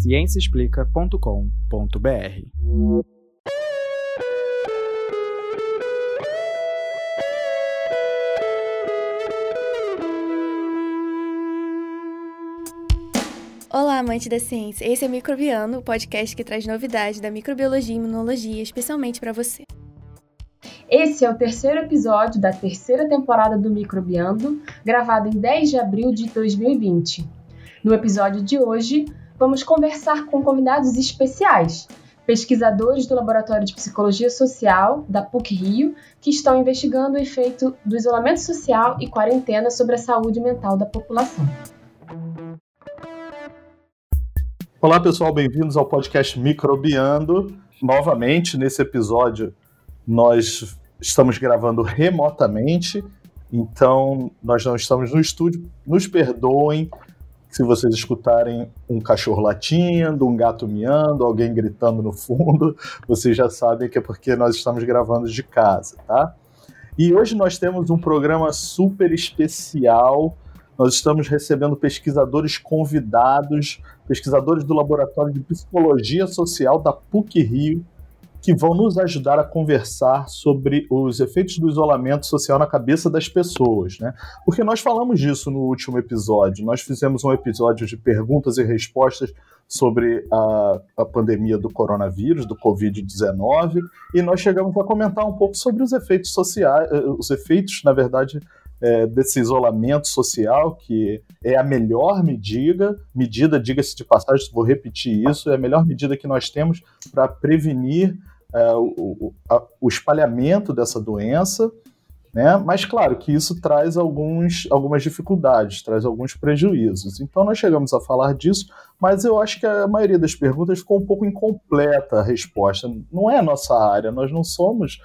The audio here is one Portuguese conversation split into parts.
ciênciaexplica.com.br. Olá, amante da ciência. Esse é o Microbiano, o podcast que traz novidades da microbiologia e imunologia, especialmente para você. Esse é o terceiro episódio da terceira temporada do Microbiando, gravado em 10 de abril de 2020. No episódio de hoje, vamos conversar com convidados especiais, pesquisadores do Laboratório de Psicologia Social da PUC-Rio, que estão investigando o efeito do isolamento social e quarentena sobre a saúde mental da população. Olá, pessoal, bem-vindos ao podcast Microbiando. Novamente, nesse episódio, nós estamos gravando remotamente, então nós não estamos no estúdio. Nos perdoem se vocês escutarem um cachorro latindo, um gato miando, alguém gritando no fundo, vocês já sabem que é porque nós estamos gravando de casa, tá? E hoje nós temos um programa super especial. Nós estamos recebendo pesquisadores convidados pesquisadores do Laboratório de Psicologia Social da PUC Rio, que vão nos ajudar a conversar sobre os efeitos do isolamento social na cabeça das pessoas, né? Porque nós falamos disso no último episódio. Nós fizemos um episódio de perguntas e respostas sobre a, a pandemia do coronavírus, do Covid-19, e nós chegamos a comentar um pouco sobre os efeitos sociais, eh, os efeitos, na verdade, é, desse isolamento social, que é a melhor medida, medida, diga-se de passagem, vou repetir isso, é a melhor medida que nós temos para prevenir é, o, a, o espalhamento dessa doença, né? Mas claro que isso traz alguns, algumas dificuldades, traz alguns prejuízos. Então nós chegamos a falar disso, mas eu acho que a maioria das perguntas ficou um pouco incompleta a resposta. Não é a nossa área, nós não somos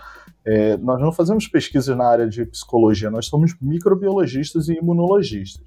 é, nós não fazemos pesquisas na área de psicologia, nós somos microbiologistas e imunologistas.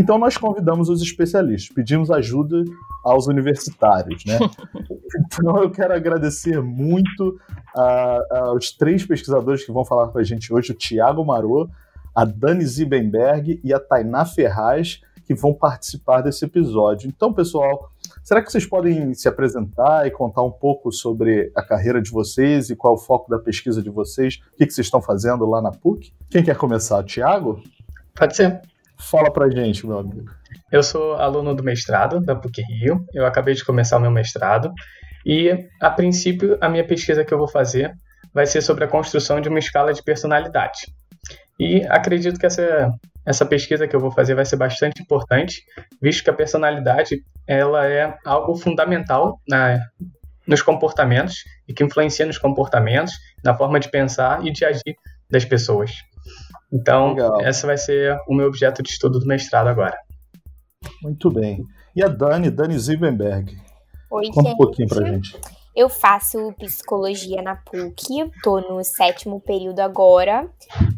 Então nós convidamos os especialistas, pedimos ajuda aos universitários, né? então eu quero agradecer muito a, aos três pesquisadores que vão falar com a gente hoje, o Tiago Marô, a Dani Zibenberg e a Tainá Ferraz, que vão participar desse episódio. Então, pessoal, será que vocês podem se apresentar e contar um pouco sobre a carreira de vocês e qual é o foco da pesquisa de vocês? O que, vocês estão fazendo lá na PUC? Quem quer começar? Tiago? Pode ser. Fala pra gente, meu amigo. Eu sou aluno do mestrado da PUC Rio. Eu acabei de começar o meu mestrado. E, a princípio, a minha pesquisa que eu vou fazer vai ser sobre a construção de uma escala de personalidade. E acredito que essa essa pesquisa que eu vou fazer vai ser bastante importante, visto que a personalidade ela é algo fundamental na, nos comportamentos e que influencia nos comportamentos, na forma de pensar e de agir das pessoas. Então, Legal. essa vai ser o meu objeto de estudo do mestrado agora. Muito bem. E a Dani, Dani Zilbenberg. Oi, Conta gente. um pouquinho pra gente. Eu faço psicologia na PUC, estou no sétimo período agora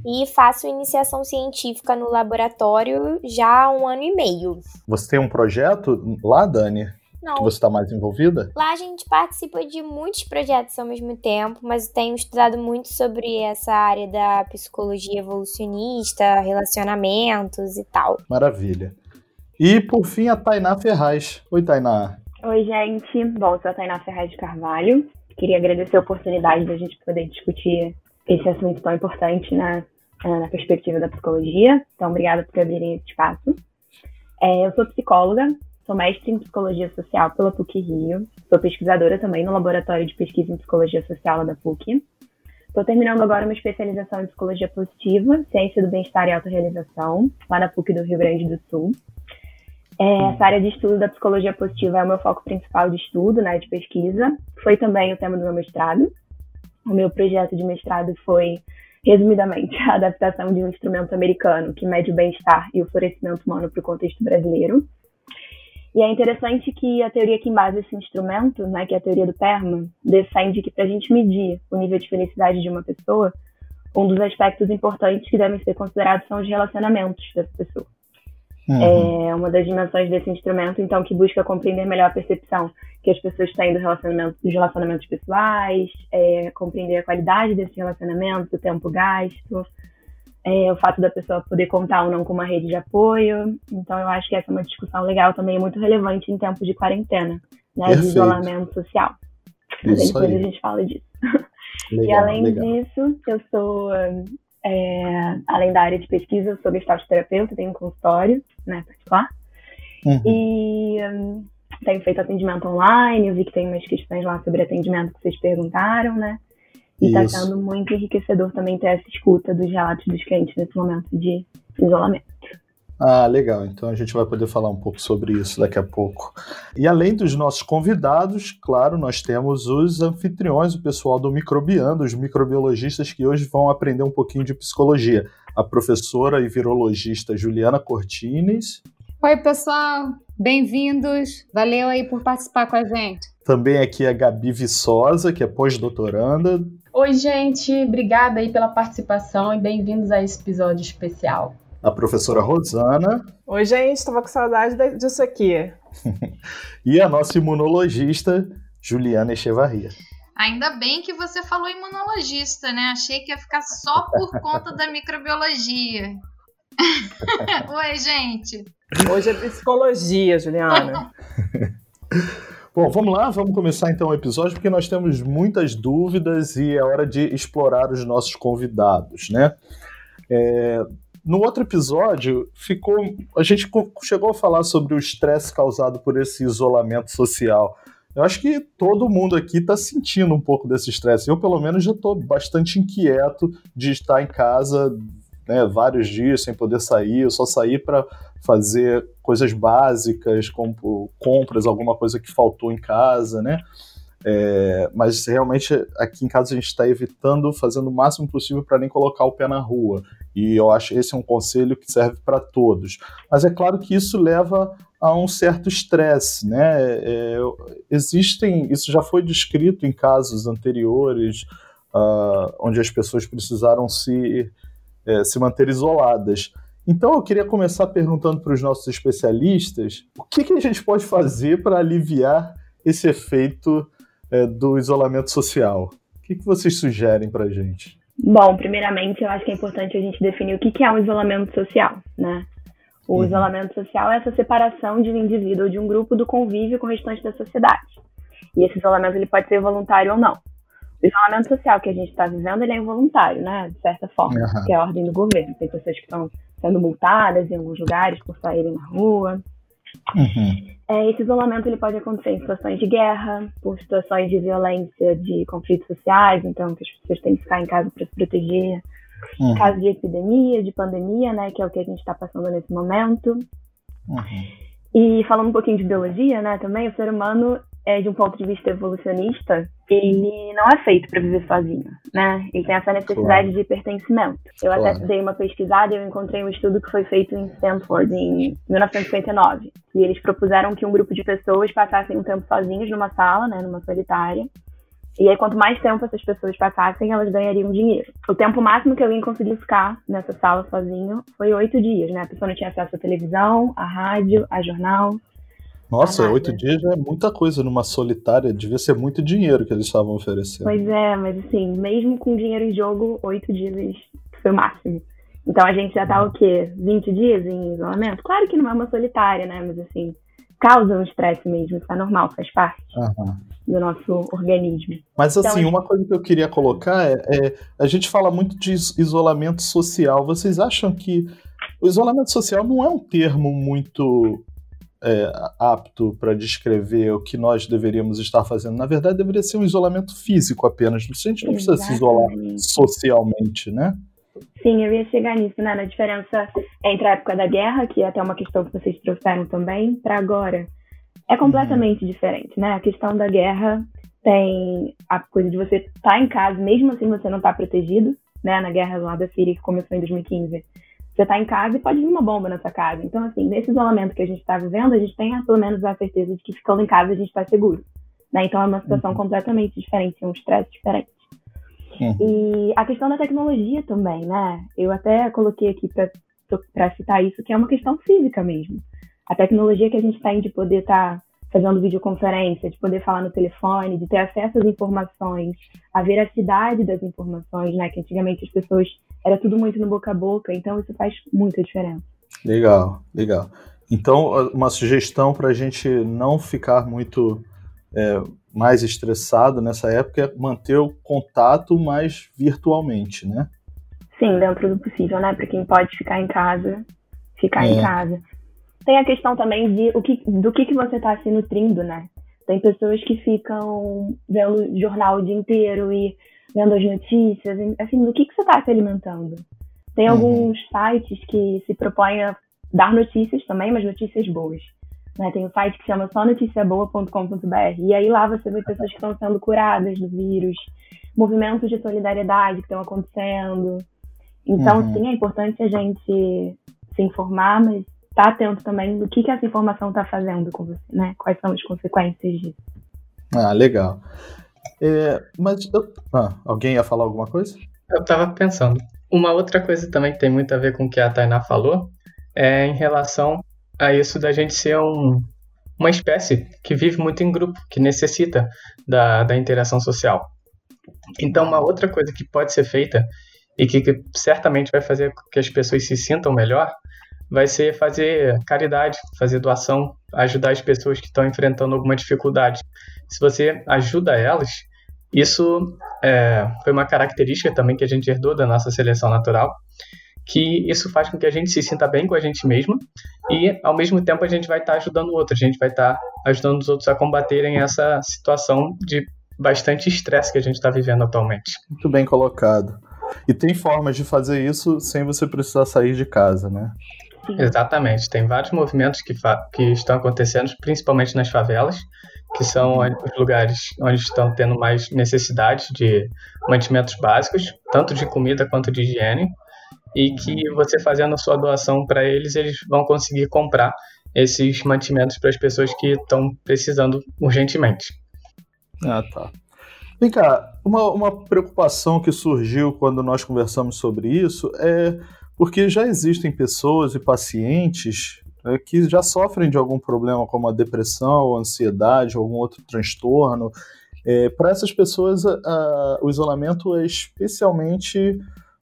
e faço iniciação científica no laboratório já há um ano e meio. Você tem um projeto lá, Dani? Não. Que você está mais envolvida? Lá a gente participa de muitos projetos ao mesmo tempo, mas eu tenho estudado muito sobre essa área da psicologia evolucionista, relacionamentos e tal. Maravilha. E por fim, a Tainá Ferraz. Oi, Tainá. Oi, gente. Bom, eu sou a Tainá Ferraz de Carvalho. Queria agradecer a oportunidade da gente poder discutir esse assunto tão importante na, na perspectiva da psicologia. Então, obrigada por abrirem esse espaço. É, eu sou psicóloga, sou mestre em psicologia social pela PUC Rio, sou pesquisadora também no Laboratório de Pesquisa em Psicologia Social da PUC. Estou terminando agora uma especialização em psicologia positiva, ciência do bem-estar e autorrealização, lá na PUC do Rio Grande do Sul. É, essa área de estudo da psicologia positiva é o meu foco principal de estudo, né, de pesquisa. Foi também o tema do meu mestrado. O meu projeto de mestrado foi, resumidamente, a adaptação de um instrumento americano que mede o bem-estar e o florescimento humano para o contexto brasileiro. E é interessante que a teoria que embasa esse instrumento, né, que é a teoria do PERMA, defende que para a gente medir o nível de felicidade de uma pessoa, um dos aspectos importantes que devem ser considerados são os relacionamentos dessa pessoa. Uhum. É uma das dimensões desse instrumento, então, que busca compreender melhor a percepção que as pessoas têm do relacionamento, dos relacionamentos pessoais, é, compreender a qualidade desse relacionamento, o tempo gasto, é, o fato da pessoa poder contar ou não com uma rede de apoio. Então, eu acho que essa é uma discussão legal também, muito relevante em tempos de quarentena, né, de isolamento social. Isso depois aí. a gente fala disso. Legal, e além legal. disso, eu sou, é, além da área de pesquisa, eu sou terapeuta, tenho um consultório né, particular. Uhum. E um, tenho feito atendimento online, eu vi que tem umas questões lá sobre atendimento que vocês perguntaram, né? E está sendo muito enriquecedor também ter essa escuta dos relatos dos clientes nesse momento de isolamento. Ah, legal. Então a gente vai poder falar um pouco sobre isso daqui a pouco. E além dos nossos convidados, claro, nós temos os anfitriões, o pessoal do Microbiando, os microbiologistas que hoje vão aprender um pouquinho de psicologia. A professora e virologista Juliana Cortines. Oi, pessoal. Bem-vindos. Valeu aí por participar com a gente. Também aqui a Gabi Viçosa, que é pós-doutoranda. Oi, gente. Obrigada aí pela participação e bem-vindos a esse episódio especial a professora Rosana. Oi, gente, estava com saudade disso aqui. e a nossa imunologista, Juliana Echevarria. Ainda bem que você falou imunologista, né? Achei que ia ficar só por conta da microbiologia. Oi, gente. Hoje é psicologia, Juliana. Bom, vamos lá, vamos começar então o episódio, porque nós temos muitas dúvidas e é hora de explorar os nossos convidados, né? É, no outro episódio, ficou. A gente chegou a falar sobre o estresse causado por esse isolamento social. Eu acho que todo mundo aqui está sentindo um pouco desse estresse. Eu, pelo menos, já estou bastante inquieto de estar em casa né, vários dias sem poder sair. Eu só saí para fazer coisas básicas, como compras, alguma coisa que faltou em casa, né? É, mas realmente aqui em casa a gente está evitando, fazendo o máximo possível para nem colocar o pé na rua. E eu acho esse é um conselho que serve para todos. Mas é claro que isso leva a um certo estresse, né? É, existem, isso já foi descrito em casos anteriores, uh, onde as pessoas precisaram se, é, se manter isoladas. Então eu queria começar perguntando para os nossos especialistas o que, que a gente pode fazer para aliviar esse efeito é, do isolamento social. O que, que vocês sugerem para a gente? Bom, primeiramente, eu acho que é importante a gente definir o que, que é um isolamento social, né? O uhum. isolamento social é essa separação de um indivíduo ou de um grupo do convívio com o restante da sociedade. E esse isolamento ele pode ser voluntário ou não. O isolamento social que a gente está vivendo ele é involuntário, né? De certa forma, uhum. que é a ordem do governo. Tem pessoas que estão sendo multadas em alguns lugares por saírem na rua. Uhum. É, esse isolamento ele pode acontecer em situações de guerra, por situações de violência, de conflitos sociais, então que as pessoas têm que ficar em casa para se proteger. Uhum. Caso de epidemia, de pandemia, né, que é o que a gente está passando nesse momento. Uhum. E falando um pouquinho de biologia, né, também, o ser humano é, de um ponto de vista evolucionista, ele não é feito para viver sozinho, né? Ele tem essa necessidade claro. de pertencimento. Eu claro. até dei uma pesquisada e eu encontrei um estudo que foi feito em Stanford em 1959. E eles propuseram que um grupo de pessoas passassem um tempo sozinhos numa sala, né, numa solitária, e aí, quanto mais tempo essas pessoas passassem, elas ganhariam dinheiro. O tempo máximo que alguém conseguiu ficar nessa sala sozinho foi oito dias, né? A pessoa não tinha acesso à televisão, à rádio, a jornal, nossa, oito dias já é muita coisa numa solitária. Devia ser muito dinheiro que eles estavam oferecendo. Pois é, mas assim, mesmo com dinheiro em jogo, oito dias foi o máximo. Então a gente já tá o quê? 20 dias em isolamento? Claro que não é uma solitária, né? Mas assim, causa um estresse mesmo, é normal, faz parte uhum. do nosso organismo. Mas assim, então, uma coisa que eu queria colocar é, é, a gente fala muito de isolamento social. Vocês acham que o isolamento social não é um termo muito é, apto para descrever o que nós deveríamos estar fazendo. Na verdade, deveria ser um isolamento físico apenas. A gente não precisa se isolar socialmente, né? Sim, eu ia chegar nisso, né? Na diferença entre a época da guerra, que é até uma questão que vocês trouxeram também, para agora. É completamente uhum. diferente, né? A questão da guerra tem a coisa de você estar tá em casa, mesmo assim você não está protegido, né? Na guerra lá da Síria, que começou em 2015 você está em casa e pode vir uma bomba na sua casa. Então, assim, nesse isolamento que a gente está vivendo, a gente tem pelo menos a certeza de que ficando em casa a gente está seguro. Né? Então, é uma situação uhum. completamente diferente, é um estresse diferente. Uhum. E a questão da tecnologia também, né? Eu até coloquei aqui para citar isso, que é uma questão física mesmo. A tecnologia que a gente tem de poder estar tá fazendo videoconferência, de poder falar no telefone, de ter acesso às informações, a veracidade das informações, né? Que antigamente as pessoas era tudo muito no boca a boca, então isso faz muita diferença. Legal, legal. Então, uma sugestão para a gente não ficar muito é, mais estressado nessa época é manter o contato mais virtualmente, né? Sim, dentro do possível, né? Para quem pode ficar em casa, ficar é. em casa. Tem a questão também de o que, do que, que você está se nutrindo, né? Tem pessoas que ficam vendo jornal o dia inteiro e vendo as notícias, assim, do que, que você está se alimentando? Tem uhum. alguns sites que se propõem a dar notícias também, mas notícias boas. Né? Tem um site que chama só noticiaboa.com.br e aí lá você vê pessoas que estão sendo curadas do vírus, movimentos de solidariedade que estão acontecendo. Então, uhum. sim, é importante a gente se informar, mas estar tá atento também do que, que essa informação está fazendo com você, né? Quais são as consequências disso. Ah, legal. É, mas ah, alguém ia falar alguma coisa? Eu estava pensando. Uma outra coisa também que tem muito a ver com o que a Tainá falou é em relação a isso da gente ser um, uma espécie que vive muito em grupo, que necessita da, da interação social. Então, uma outra coisa que pode ser feita e que, que certamente vai fazer com que as pessoas se sintam melhor vai ser fazer caridade, fazer doação, ajudar as pessoas que estão enfrentando alguma dificuldade. Se você ajuda elas, isso é, foi uma característica também que a gente herdou da nossa seleção natural, que isso faz com que a gente se sinta bem com a gente mesma e, ao mesmo tempo, a gente vai estar tá ajudando o outro, a gente vai estar tá ajudando os outros a combaterem essa situação de bastante estresse que a gente está vivendo atualmente. Muito bem colocado. E tem formas de fazer isso sem você precisar sair de casa, né? Exatamente. Tem vários movimentos que, que estão acontecendo, principalmente nas favelas, que são os lugares onde estão tendo mais necessidade de mantimentos básicos, tanto de comida quanto de higiene, e que você fazendo a sua doação para eles, eles vão conseguir comprar esses mantimentos para as pessoas que estão precisando urgentemente. Ah, tá. Vem cá, uma, uma preocupação que surgiu quando nós conversamos sobre isso é porque já existem pessoas e pacientes né, que já sofrem de algum problema como a depressão, a ansiedade, algum outro transtorno. É, Para essas pessoas, a, a, o isolamento é especialmente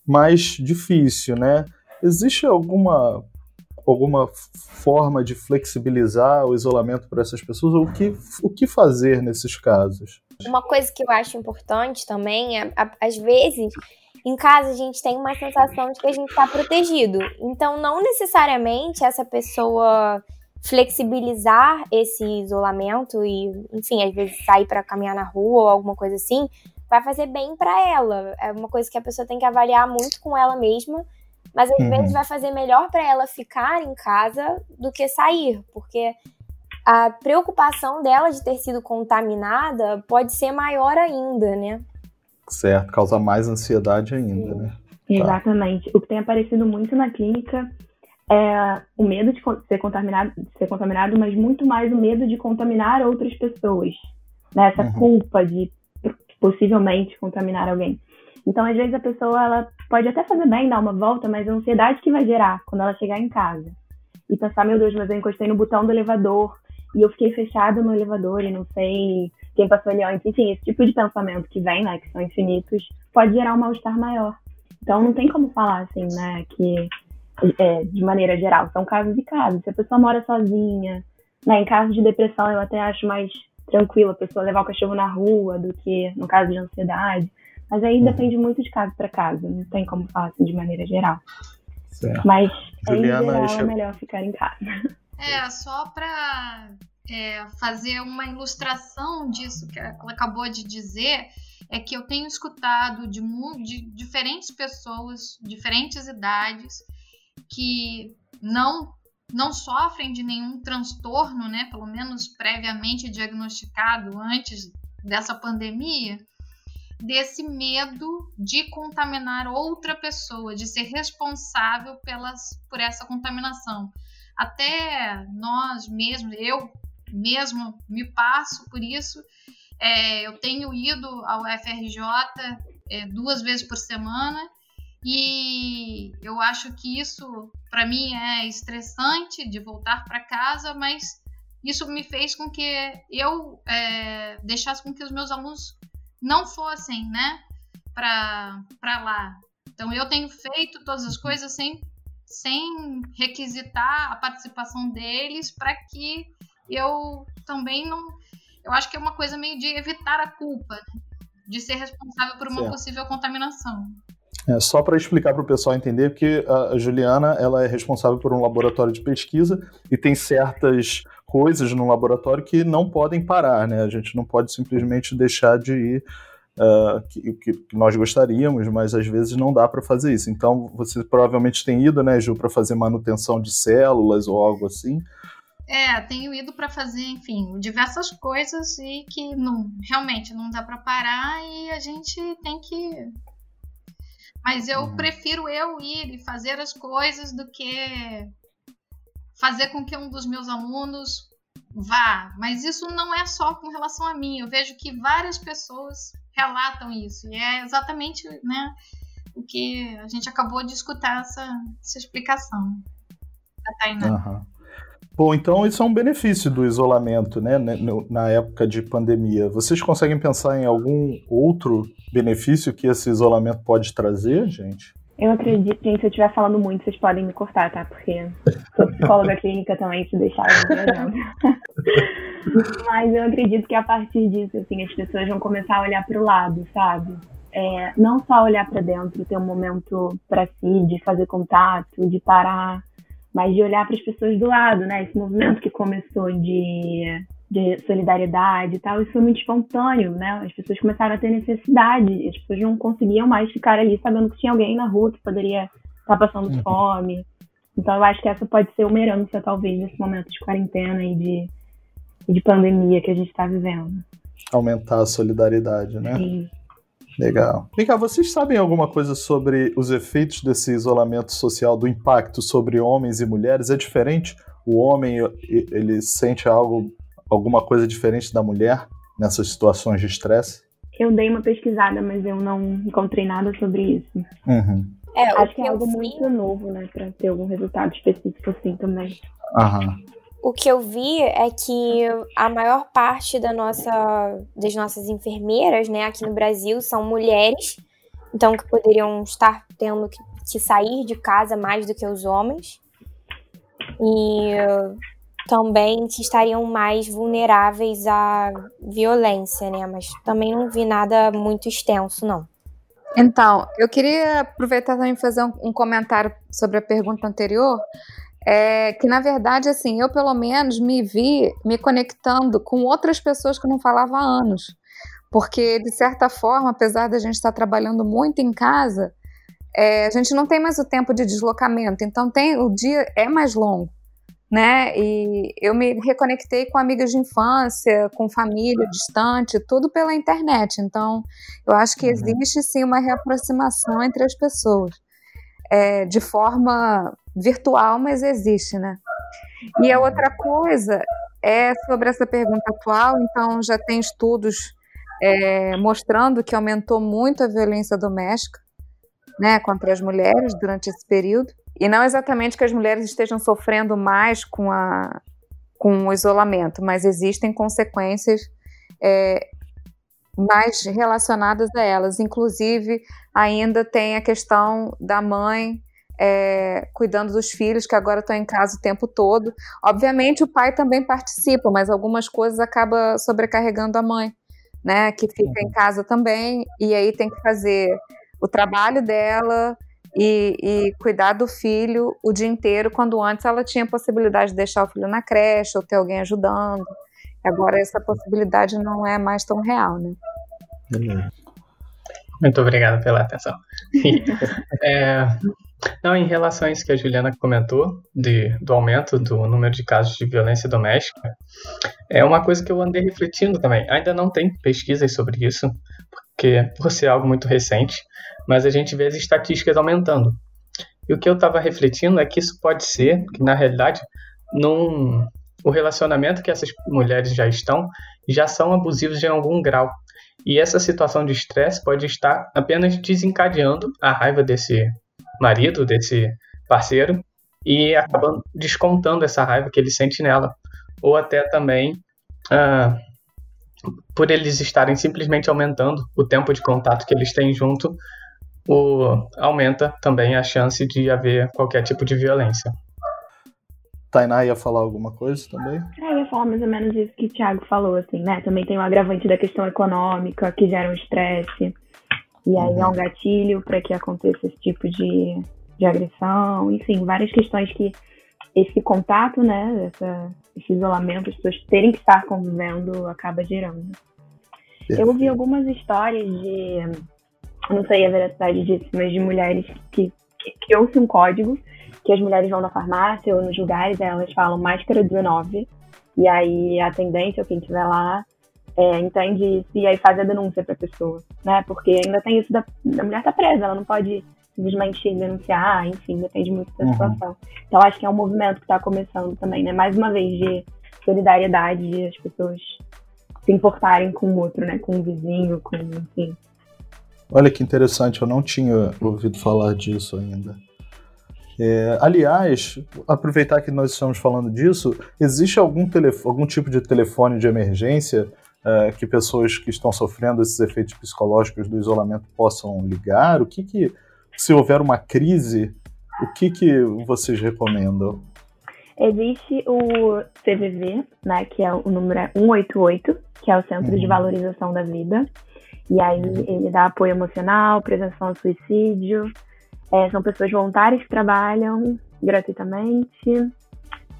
mais difícil, né? Existe alguma alguma forma de flexibilizar o isolamento para essas pessoas? O que, o que fazer nesses casos? Uma coisa que eu acho importante também é, às vezes, em casa a gente tem uma sensação de que a gente está protegido. Então, não necessariamente essa pessoa flexibilizar esse isolamento e, enfim, às vezes sair para caminhar na rua ou alguma coisa assim, vai fazer bem para ela. É uma coisa que a pessoa tem que avaliar muito com ela mesma, mas às uhum. vezes vai fazer melhor para ela ficar em casa do que sair, porque a preocupação dela de ter sido contaminada pode ser maior ainda, né? Certo, causa mais ansiedade ainda, né? Exatamente. Tá. O que tem aparecido muito na clínica é o medo de ser contaminado, de ser contaminado, mas muito mais o medo de contaminar outras pessoas. Né? Essa uhum. culpa de possivelmente contaminar alguém. Então, às vezes, a pessoa ela pode até fazer bem, dar uma volta, mas a ansiedade que vai gerar quando ela chegar em casa. E pensar, meu Deus, mas eu encostei no botão do elevador e eu fiquei fechada no elevador e não sei quem passou ali antes. Enfim, esse tipo de pensamento que vem, né, que são infinitos, pode gerar um mal-estar maior. Então, não tem como falar assim, né, que é, de maneira geral, são casos e casos. Se a pessoa mora sozinha, né, em caso de depressão, eu até acho mais tranquilo a pessoa levar o cachorro na rua do que no caso de ansiedade. Mas aí uhum. depende muito de caso para caso, não tem como falar assim de maneira geral. Certo. Mas Juliana, em geral é melhor ficar em casa. É, só para é, fazer uma ilustração disso que ela acabou de dizer, é que eu tenho escutado de, de diferentes pessoas, diferentes idades, que não não sofrem de nenhum transtorno, né, pelo menos previamente diagnosticado antes dessa pandemia, desse medo de contaminar outra pessoa, de ser responsável pelas, por essa contaminação. Até nós mesmos, eu mesmo me passo por isso. É, eu tenho ido ao FRJ é, duas vezes por semana e eu acho que isso para mim é estressante de voltar para casa, mas isso me fez com que eu é, deixasse com que os meus alunos não fossem, né, para lá. Então eu tenho feito todas as coisas sem, sem requisitar a participação deles para que eu também não eu acho que é uma coisa meio de evitar a culpa, né? de ser responsável por uma certo. possível contaminação. É, só para explicar para o pessoal entender que a Juliana ela é responsável por um laboratório de pesquisa e tem certas coisas no laboratório que não podem parar, né? A gente não pode simplesmente deixar de ir uh, que, que, nós gostaríamos, mas às vezes não dá para fazer isso. Então você provavelmente tem ido, né, Ju, para fazer manutenção de células ou algo assim. É, tenho ido para fazer, enfim, diversas coisas e que não, realmente não dá para parar e a gente tem que. Mas eu uhum. prefiro eu ir e fazer as coisas do que fazer com que um dos meus alunos vá. Mas isso não é só com relação a mim. Eu vejo que várias pessoas relatam isso e é exatamente, né, o que a gente acabou de escutar essa, essa explicação da Tainá. Uhum. Bom, então isso é um benefício do isolamento, né, na época de pandemia. Vocês conseguem pensar em algum outro benefício que esse isolamento pode trazer, gente? Eu acredito, gente, se eu estiver falando muito, vocês podem me cortar, tá? Porque sou psicóloga clínica também, se deixar eu Mas eu acredito que a partir disso, assim, as pessoas vão começar a olhar para o lado, sabe? É, não só olhar para dentro, ter um momento para si, de fazer contato, de parar, mas de olhar para as pessoas do lado, né? Esse movimento que começou de, de solidariedade e tal, isso foi muito espontâneo, né? As pessoas começaram a ter necessidade, as pessoas não conseguiam mais ficar ali sabendo que tinha alguém na rua que poderia estar passando uhum. fome. Então eu acho que essa pode ser uma herança, talvez, nesse momento de quarentena e de, de pandemia que a gente está vivendo. Aumentar a solidariedade, né? Sim. Legal. Vem cá, vocês sabem alguma coisa sobre os efeitos desse isolamento social, do impacto sobre homens e mulheres? É diferente? O homem, ele sente algo, alguma coisa diferente da mulher nessas situações de estresse? Eu dei uma pesquisada, mas eu não encontrei nada sobre isso. Uhum. É, Acho que é algo muito novo, né, para ter algum resultado específico assim também. Aham o que eu vi é que a maior parte da nossa, das nossas enfermeiras, né, aqui no Brasil, são mulheres, então que poderiam estar tendo que, que sair de casa mais do que os homens. E também que estariam mais vulneráveis à violência, né? Mas também não vi nada muito extenso, não. Então, eu queria aproveitar também e fazer um, um comentário sobre a pergunta anterior é que na verdade, assim, eu pelo menos me vi me conectando com outras pessoas que eu não falava há anos. Porque, de certa forma, apesar da gente estar trabalhando muito em casa, é, a gente não tem mais o tempo de deslocamento, então tem o dia é mais longo, né? E eu me reconectei com amigas de infância, com família distante, tudo pela internet. Então, eu acho que uhum. existe sim uma reaproximação entre as pessoas é, de forma virtual, mas existe, né? E a outra coisa é sobre essa pergunta atual, então já tem estudos é, mostrando que aumentou muito a violência doméstica, né, contra as mulheres durante esse período, e não exatamente que as mulheres estejam sofrendo mais com, a, com o isolamento, mas existem consequências é, mais relacionadas a elas. Inclusive, ainda tem a questão da mãe é, cuidando dos filhos que agora estão em casa o tempo todo. Obviamente, o pai também participa, mas algumas coisas acaba sobrecarregando a mãe, né? Que fica em uhum. casa também e aí tem que fazer o trabalho dela. E, e, cuidar do filho o dia inteiro, quando antes ela tinha a possibilidade de deixar o filho na creche ou ter alguém ajudando. Agora essa possibilidade não é mais tão real, né? Muito obrigado pela atenção. é, não, em relação a isso que a Juliana comentou, de, do aumento do número de casos de violência doméstica, é uma coisa que eu andei refletindo também. Ainda não tem pesquisas sobre isso, porque por ser algo muito recente, mas a gente vê as estatísticas aumentando. E o que eu estava refletindo é que isso pode ser, que na realidade, num, o relacionamento que essas mulheres já estão já são abusivos em algum grau. E essa situação de estresse pode estar apenas desencadeando a raiva desse marido, desse parceiro, e acabando descontando essa raiva que ele sente nela. Ou até também ah, por eles estarem simplesmente aumentando o tempo de contato que eles têm junto, o, aumenta também a chance de haver qualquer tipo de violência. Tainá ia falar alguma coisa também? É, eu ia falar mais ou menos isso que o Thiago falou, assim, né? Também tem o agravante da questão econômica, que gera um estresse. E aí é um gatilho para que aconteça esse tipo de, de agressão. Enfim, várias questões que esse contato, né? Essa, esse isolamento, as pessoas terem que estar convivendo, acaba gerando. Eu ouvi algumas histórias de, não sei a veracidade disso, mas de mulheres que, que criou-se um código que as mulheres vão na farmácia ou nos lugares, elas falam máscara 19, e aí a tendência, ou quem estiver lá, é, entende isso e aí faz a denúncia para a pessoa, né? Porque ainda tem isso da, mulher tá presa, ela não pode simplesmente denunciar, enfim, depende muito da uhum. situação. Então acho que é um movimento que está começando também, né? Mais uma vez de solidariedade, de as pessoas se importarem com o outro, né? Com o vizinho, com, enfim. Olha que interessante, eu não tinha ouvido falar disso ainda. É, aliás, aproveitar que nós estamos falando disso, existe algum, algum tipo de telefone de emergência é, que pessoas que estão sofrendo esses efeitos psicológicos do isolamento possam ligar? O que, que se houver uma crise, o que, que vocês recomendam? Existe o CVV, né, que é o número 188, que é o Centro uhum. de Valorização da Vida. E aí uhum. ele dá apoio emocional, prevenção ao suicídio. É, são pessoas voluntárias que trabalham gratuitamente.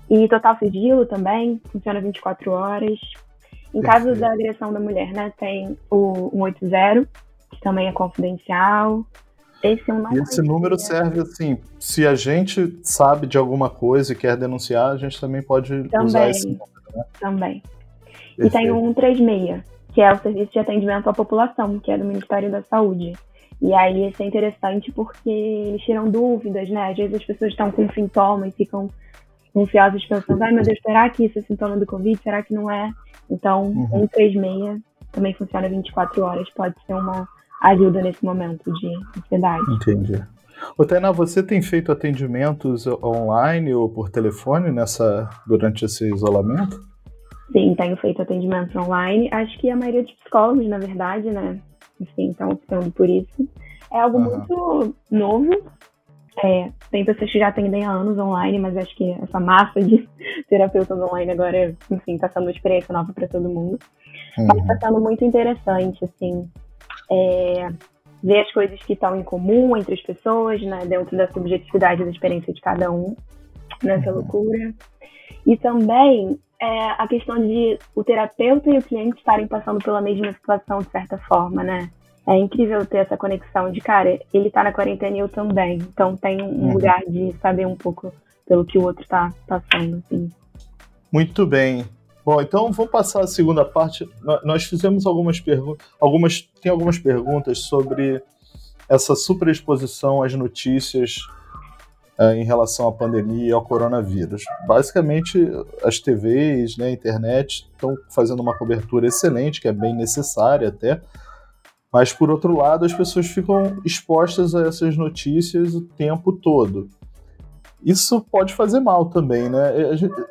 E total sigilo também, funciona 24 horas. Em caso da agressão da mulher, né, tem o 180, que também é confidencial. Esse, é um esse número serve assim, se a gente sabe de alguma coisa e quer denunciar, a gente também pode também, usar esse número. Né? Também. Perfeito. E tem o 136, que é o Serviço de Atendimento à População, que é do Ministério da Saúde. E aí isso é interessante porque eles tiram dúvidas, né? Às vezes as pessoas estão com sintomas e ficam ansiosas pensando, ai meu Deus, será que isso é sintoma do Covid? Será que não é? Então, uhum. 136 também funciona 24 horas, pode ser uma ajuda nesse momento de ansiedade. Entendi. Ô, Tainá, você tem feito atendimentos online ou por telefone nessa durante esse isolamento? Sim, tenho feito atendimentos online. Acho que a maioria dos psicólogos, na verdade, né? Enfim, estão optando por isso. É algo uhum. muito novo. É, tem pessoas que já atendem há anos online, mas acho que essa massa de terapeutas online agora, enfim, está sendo uma experiência nova para todo mundo. Uhum. Mas está sendo muito interessante, assim, é, ver as coisas que estão em comum entre as pessoas, né, dentro da subjetividade da experiência de cada um, nessa uhum. loucura. E também é, a questão de o terapeuta e o cliente estarem passando pela mesma situação, de certa forma, né? É incrível ter essa conexão de, cara, ele está na quarentena e eu também. Então tem um uhum. lugar de saber um pouco pelo que o outro está passando, assim. Muito bem. Bom, então vamos passar a segunda parte. Nós fizemos algumas perguntas, algumas tem algumas perguntas sobre essa superexposição às notícias uh, em relação à pandemia e ao coronavírus. Basicamente, as TVs, né, a internet estão fazendo uma cobertura excelente, que é bem necessária até. Mas por outro lado, as pessoas ficam expostas a essas notícias o tempo todo isso pode fazer mal também, né?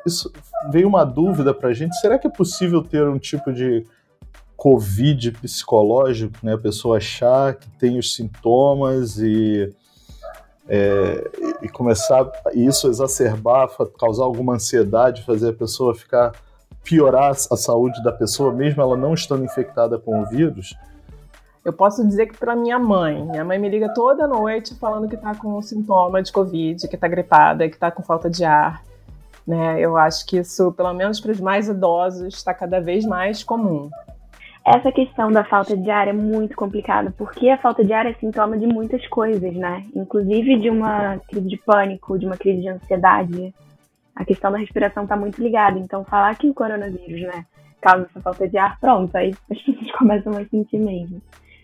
Isso veio uma dúvida para a gente: será que é possível ter um tipo de Covid psicológico, né? A pessoa achar que tem os sintomas e, é, e começar isso exacerbar, causar alguma ansiedade, fazer a pessoa ficar piorar a saúde da pessoa, mesmo ela não estando infectada com o vírus? Eu posso dizer que para minha mãe, minha mãe me liga toda noite falando que está com sintoma de Covid, que está gripada, que está com falta de ar. Né? Eu acho que isso, pelo menos para os mais idosos, está cada vez mais comum. Essa questão da falta de ar é muito complicada, porque a falta de ar é sintoma de muitas coisas, né? Inclusive de uma crise de pânico, de uma crise de ansiedade. A questão da respiração está muito ligada. Então, falar que o coronavírus, né, causa essa falta de ar, pronto, aí as pessoas começam a sentir mesmo.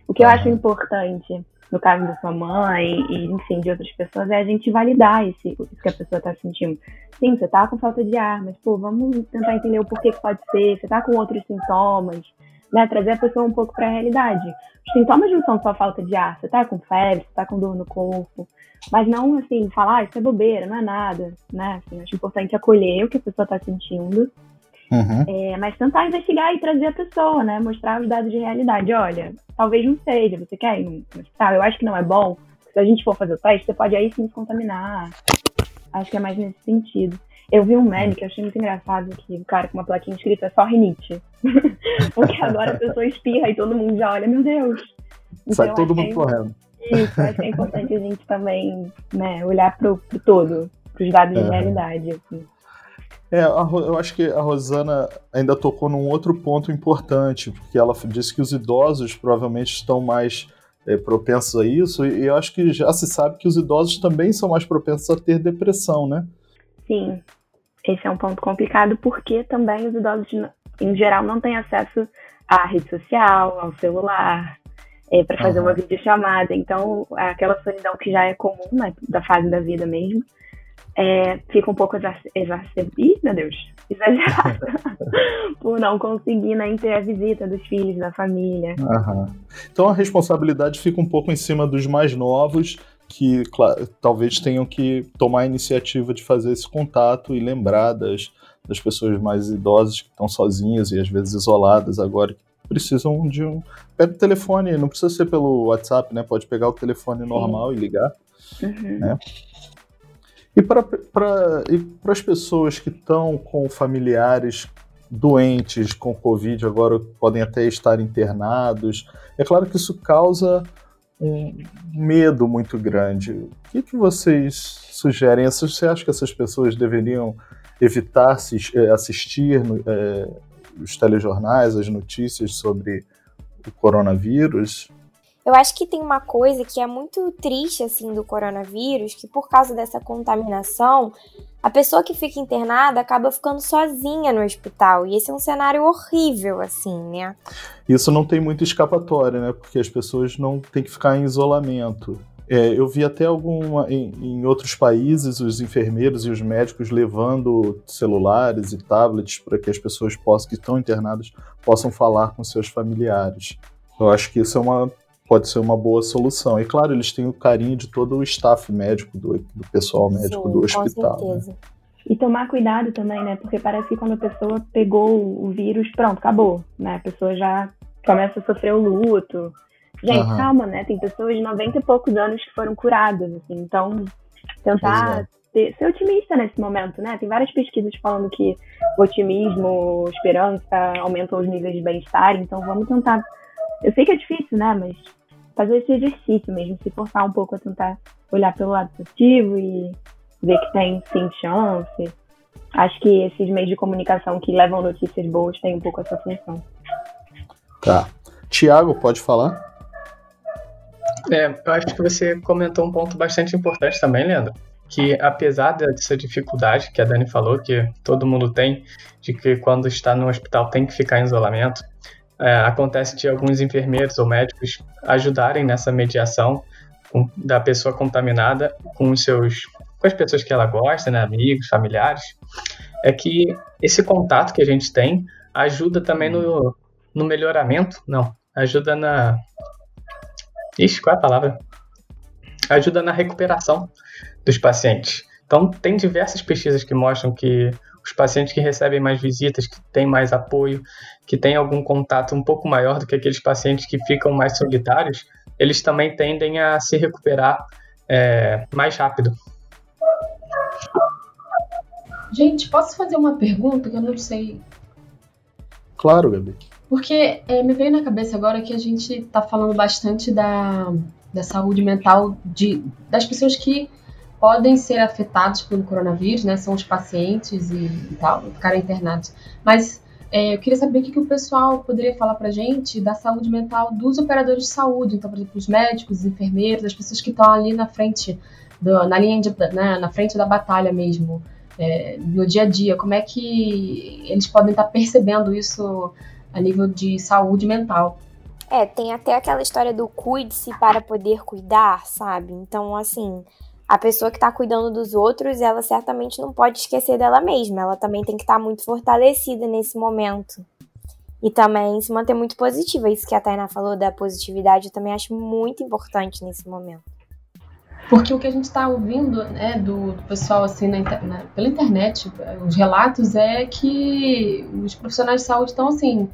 O que eu acho importante, no caso da sua mãe e, enfim, de outras pessoas, é a gente validar esse, isso que a pessoa está sentindo. Sim, você tá com falta de ar, mas, pô, vamos tentar entender o porquê que pode ser, você tá com outros sintomas, né? Trazer a pessoa um pouco para a realidade. Os sintomas não são só falta de ar, você tá com febre, você tá com dor no corpo, mas não, assim, falar, ah, isso é bobeira, não é nada, né? Assim, acho importante acolher o que a pessoa está sentindo Uhum. É, mas tentar investigar e trazer a pessoa, né? Mostrar os dados de realidade. Olha, talvez não seja, você quer ir no hospital? Eu acho que não é bom. Se a gente for fazer o teste, você pode aí sim se contaminar. Acho que é mais nesse sentido. Eu vi um meme que eu achei muito engraçado, que o cara com uma plaquinha escrita só rinite. Porque agora a pessoa espirra e todo mundo já olha, meu Deus. Então, Sai todo mundo correndo. Isso, acho que é importante a gente também né, olhar pro, pro todo, pros dados é. de realidade. Assim. É, eu acho que a Rosana ainda tocou num outro ponto importante, porque ela disse que os idosos provavelmente estão mais é, propensos a isso, e eu acho que já se sabe que os idosos também são mais propensos a ter depressão, né? Sim, esse é um ponto complicado, porque também os idosos, em geral, não têm acesso à rede social, ao celular, é, para fazer uhum. uma videochamada. Então, aquela solidão que já é comum né, da fase da vida mesmo, é, fica um pouco exacerbada, meu Deus, exagerada, por não conseguir né, ter a visita dos filhos, da família. Uhum. Então a responsabilidade fica um pouco em cima dos mais novos, que claro, talvez tenham que tomar a iniciativa de fazer esse contato e lembrar das, das pessoas mais idosas que estão sozinhas e às vezes isoladas agora, que precisam de um. Pega o telefone, não precisa ser pelo WhatsApp, né? Pode pegar o telefone normal Sim. e ligar. Uhum. Né? E para as pessoas que estão com familiares doentes com Covid, agora podem até estar internados, é claro que isso causa um medo muito grande. O que, que vocês sugerem? Você acha que essas pessoas deveriam evitar eh, assistir é, os telejornais, as notícias sobre o coronavírus? Eu acho que tem uma coisa que é muito triste assim do coronavírus, que por causa dessa contaminação, a pessoa que fica internada acaba ficando sozinha no hospital, e esse é um cenário horrível assim, né? Isso não tem muito escapatória, né? Porque as pessoas não têm que ficar em isolamento. É, eu vi até em, em, outros países os enfermeiros e os médicos levando celulares e tablets para que as pessoas possam, que estão internadas possam falar com seus familiares. Eu acho que isso é uma pode ser uma boa solução. E claro, eles têm o carinho de todo o staff médico, do, do pessoal médico Sim, do hospital. Com né? certeza. Né? E tomar cuidado também, né? Porque parece que quando a pessoa pegou o vírus, pronto, acabou, né? A pessoa já começa a sofrer o luto. Gente, uhum. calma, né? Tem pessoas de 90 e poucos anos que foram curadas, assim. Então, tentar é. ter, ser otimista nesse momento, né? Tem várias pesquisas falando que otimismo, esperança aumentam os níveis de bem-estar. Então, vamos tentar eu sei que é difícil, né? Mas fazer esse exercício mesmo, se forçar um pouco a tentar olhar pelo lado positivo e ver que tem sim chance. Acho que esses meios de comunicação que levam notícias boas têm um pouco essa função. Tá. Tiago, pode falar? É, eu acho que você comentou um ponto bastante importante também, Leandro. Que apesar dessa dificuldade que a Dani falou, que todo mundo tem, de que quando está no hospital tem que ficar em isolamento, é, acontece de alguns enfermeiros ou médicos ajudarem nessa mediação com, da pessoa contaminada com os seus com as pessoas que ela gosta, né, amigos, familiares, é que esse contato que a gente tem ajuda também no, no melhoramento, não, ajuda na Ixi, qual é a palavra? Ajuda na recuperação dos pacientes. Então, tem diversas pesquisas que mostram que os pacientes que recebem mais visitas, que têm mais apoio, que têm algum contato um pouco maior do que aqueles pacientes que ficam mais solitários, eles também tendem a se recuperar é, mais rápido. Gente, posso fazer uma pergunta que eu não sei? Claro, Gabi. Porque é, me veio na cabeça agora que a gente está falando bastante da, da saúde mental de, das pessoas que podem ser afetados pelo coronavírus, né? São os pacientes e, e tal, ficarem internados. Mas é, eu queria saber o que, que o pessoal poderia falar pra gente da saúde mental dos operadores de saúde, então, por exemplo, os médicos, os enfermeiros, as pessoas que estão ali na frente, do, na linha de, né, na frente da batalha mesmo, é, no dia a dia, como é que eles podem estar percebendo isso a nível de saúde mental? É, tem até aquela história do cuide-se para poder cuidar, sabe? Então, assim, a pessoa que está cuidando dos outros, ela certamente não pode esquecer dela mesma. Ela também tem que estar tá muito fortalecida nesse momento. E também se manter muito positiva. Isso que a Tainá falou da positividade, eu também acho muito importante nesse momento. Porque o que a gente está ouvindo né, do, do, pessoal assim na, na, pela internet, os relatos é que os profissionais de saúde estão assim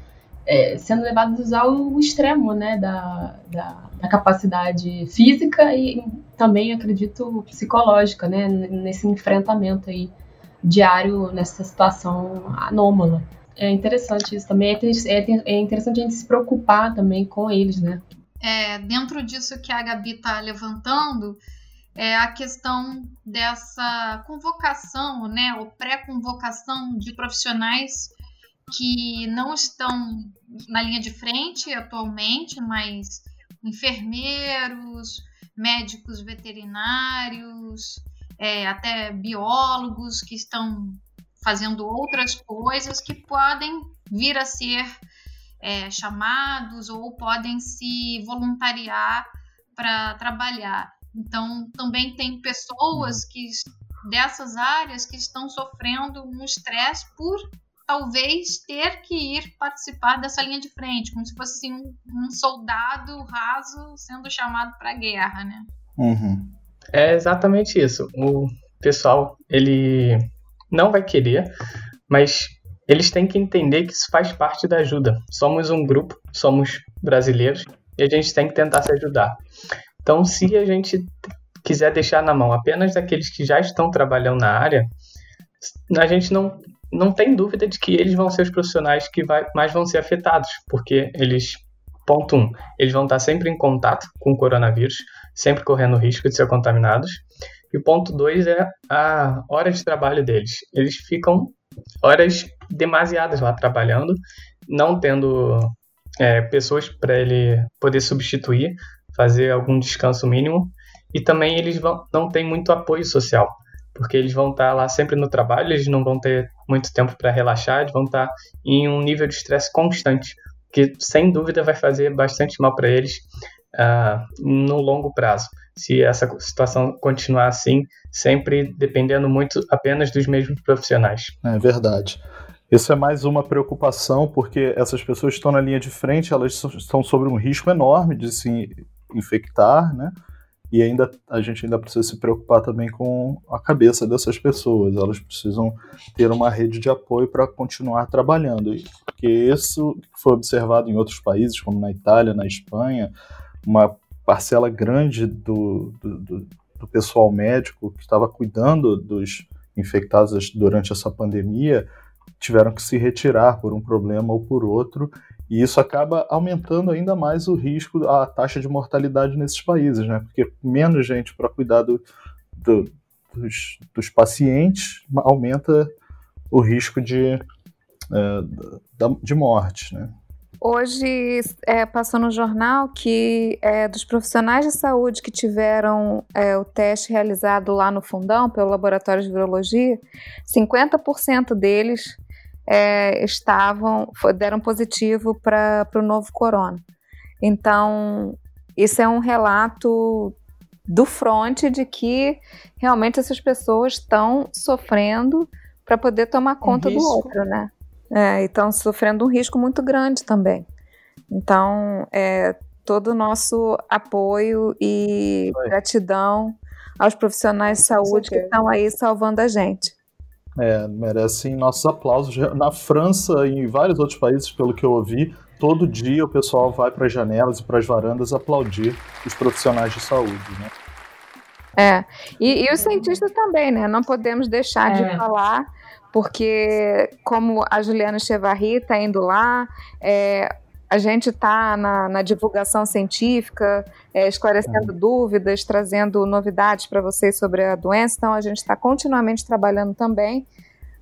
é, sendo levados ao extremo né, da, da, da, capacidade física e também, acredito, psicológica, né, nesse enfrentamento aí diário nessa situação anômala. É interessante isso também. É, é, é interessante a gente se preocupar também com eles, né? É, dentro disso que a Gabi está levantando, é a questão dessa convocação, né, ou pré-convocação de profissionais que não estão na linha de frente atualmente, mas enfermeiros, médicos veterinários, é, até biólogos que estão fazendo outras coisas que podem vir a ser é, chamados ou podem se voluntariar para trabalhar. Então, também tem pessoas que dessas áreas que estão sofrendo um estresse por talvez ter que ir participar dessa linha de frente, como se fosse assim, um, um soldado raso sendo chamado para a guerra, né? Uhum. É exatamente isso. O pessoal, ele não vai querer, mas eles têm que entender que isso faz parte da ajuda. Somos um grupo, somos brasileiros e a gente tem que tentar se ajudar. Então, se a gente quiser deixar na mão apenas daqueles que já estão trabalhando na área, a gente não, não tem dúvida de que eles vão ser os profissionais que vai, mais vão ser afetados, porque eles, ponto um, eles vão estar sempre em contato com o coronavírus, sempre correndo risco de ser contaminados. E o ponto dois é a hora de trabalho deles. Eles ficam horas demasiadas lá trabalhando, não tendo é, pessoas para ele poder substituir, fazer algum descanso mínimo. E também eles vão, não têm muito apoio social, porque eles vão estar lá sempre no trabalho, eles não vão ter muito tempo para relaxar, eles vão estar em um nível de estresse constante, que sem dúvida vai fazer bastante mal para eles uh, no longo prazo. Se essa situação continuar assim, sempre dependendo muito apenas dos mesmos profissionais. É verdade. Isso é mais uma preocupação, porque essas pessoas que estão na linha de frente, elas estão sobre um risco enorme de se infectar, né? E ainda a gente ainda precisa se preocupar também com a cabeça dessas pessoas. Elas precisam ter uma rede de apoio para continuar trabalhando. Porque isso foi observado em outros países, como na Itália, na Espanha, uma parcela grande do, do, do, do pessoal médico que estava cuidando dos infectados durante essa pandemia tiveram que se retirar por um problema ou por outro, e isso acaba aumentando ainda mais o risco, a taxa de mortalidade nesses países, né? Porque menos gente para cuidar do, do, dos, dos, pacientes aumenta o risco de, é, de morte, né? Hoje é, passou no jornal que é, dos profissionais de saúde que tiveram é, o teste realizado lá no Fundão, pelo Laboratório de Virologia, 50% deles é, estavam deram positivo para o novo corona. Então, isso é um relato do front de que realmente essas pessoas estão sofrendo para poder tomar conta um do outro, né? É, e estão sofrendo um risco muito grande também. Então, é, todo o nosso apoio e Oi. gratidão aos profissionais de saúde que estão aí salvando a gente. É, merecem nossos aplausos. Na França e em vários outros países, pelo que eu ouvi, todo dia o pessoal vai para as janelas e para as varandas aplaudir os profissionais de saúde, né? É, e, e os cientistas também, né? Não podemos deixar é. de falar, porque como a Juliana Chevarri está indo lá, é, a gente está na, na, divulgação científica, é, esclarecendo dúvidas, trazendo novidades para vocês sobre a doença. Então, a gente está continuamente trabalhando também.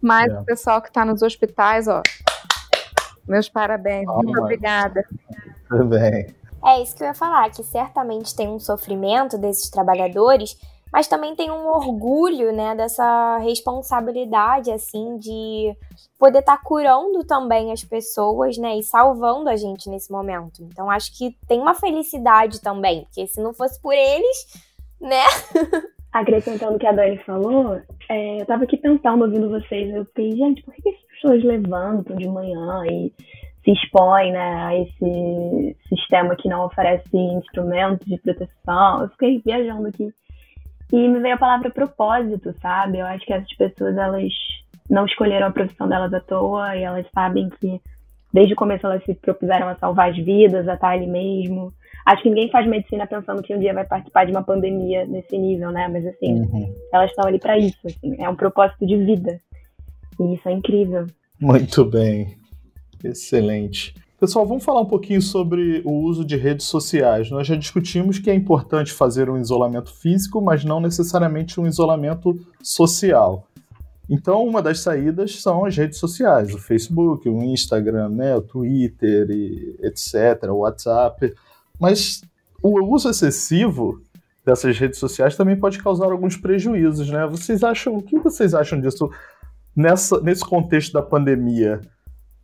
Mas é. o pessoal que está nos hospitais, ó, meus parabéns. Oh, Muito obrigada. Tudo bem. É isso que eu ia falar, que certamente tem um sofrimento desses trabalhadores mas também tem um orgulho, né, dessa responsabilidade, assim, de poder estar tá curando também as pessoas, né, e salvando a gente nesse momento. Então, acho que tem uma felicidade também, porque se não fosse por eles, né? Acrescentando o que a Dani falou, é, eu tava aqui pensando, ouvindo vocês, eu fiquei, gente, por que, as pessoas levantam de manhã e se expõem, né, a esse sistema que não oferece instrumentos de proteção? Eu fiquei viajando aqui e me veio a palavra propósito, sabe? Eu acho que essas pessoas, elas não escolheram a profissão delas à toa e elas sabem que desde o começo elas se propuseram a salvar as vidas, a estar ali mesmo. Acho que ninguém faz medicina pensando que um dia vai participar de uma pandemia nesse nível, né? Mas assim, uhum. elas estão ali para isso, assim, é um propósito de vida. E isso é incrível. Muito bem. Excelente. Pessoal, vamos falar um pouquinho sobre o uso de redes sociais. Nós já discutimos que é importante fazer um isolamento físico, mas não necessariamente um isolamento social. Então, uma das saídas são as redes sociais, o Facebook, o Instagram, né, o Twitter, e etc., o WhatsApp. Mas o uso excessivo dessas redes sociais também pode causar alguns prejuízos, né? Vocês acham, o que vocês acham disso nessa, nesse contexto da pandemia?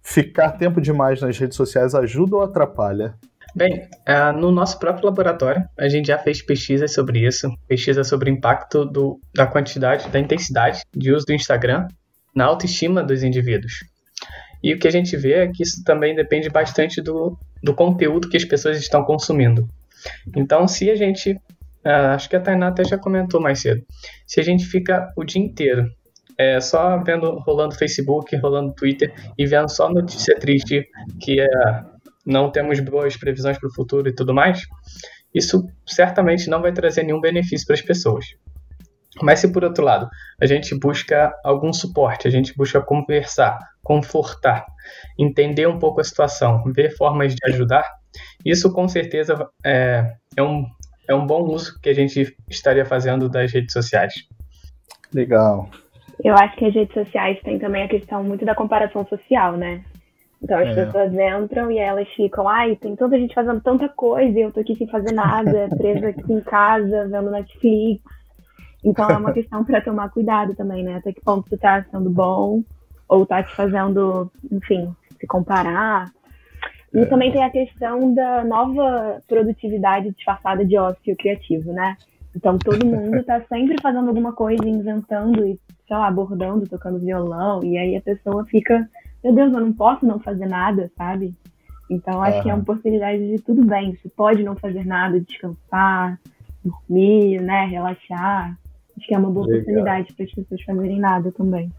Ficar tempo demais nas redes sociais ajuda ou atrapalha? Bem, uh, no nosso próprio laboratório, a gente já fez pesquisas sobre isso, pesquisa sobre o impacto do, da quantidade, da intensidade de uso do Instagram na autoestima dos indivíduos. E o que a gente vê é que isso também depende bastante do, do conteúdo que as pessoas estão consumindo. Então, se a gente, uh, acho que a Tainá até já comentou mais cedo, se a gente fica o dia inteiro é, só vendo rolando Facebook, rolando Twitter e vendo só notícia triste que é não temos boas previsões para o futuro e tudo mais, isso certamente não vai trazer nenhum benefício para as pessoas. Mas se por outro lado a gente busca algum suporte, a gente busca conversar, confortar, entender um pouco a situação, ver formas de ajudar, isso com certeza é, é, um, é um bom uso que a gente estaria fazendo das redes sociais. Legal. Eu acho que as redes sociais têm também a questão muito da comparação social, né? Então as é. pessoas entram e elas ficam, ai, tem tanta gente fazendo tanta coisa e eu tô aqui sem fazer nada, presa aqui em casa, vendo Netflix. Então é uma questão para tomar cuidado também, né? Até que ponto tu tá sendo bom ou tá te fazendo, enfim, se comparar. E é. também tem a questão da nova produtividade disfarçada de ócio criativo, né? Então todo mundo tá sempre fazendo alguma coisa, inventando e sei lá, bordando, tocando violão, e aí a pessoa fica, meu Deus, eu não posso não fazer nada, sabe? Então acho uhum. que é uma oportunidade de tudo bem, você pode não fazer nada, descansar, dormir, né, relaxar. Acho que é uma boa Legal. oportunidade para as pessoas fazerem nada também.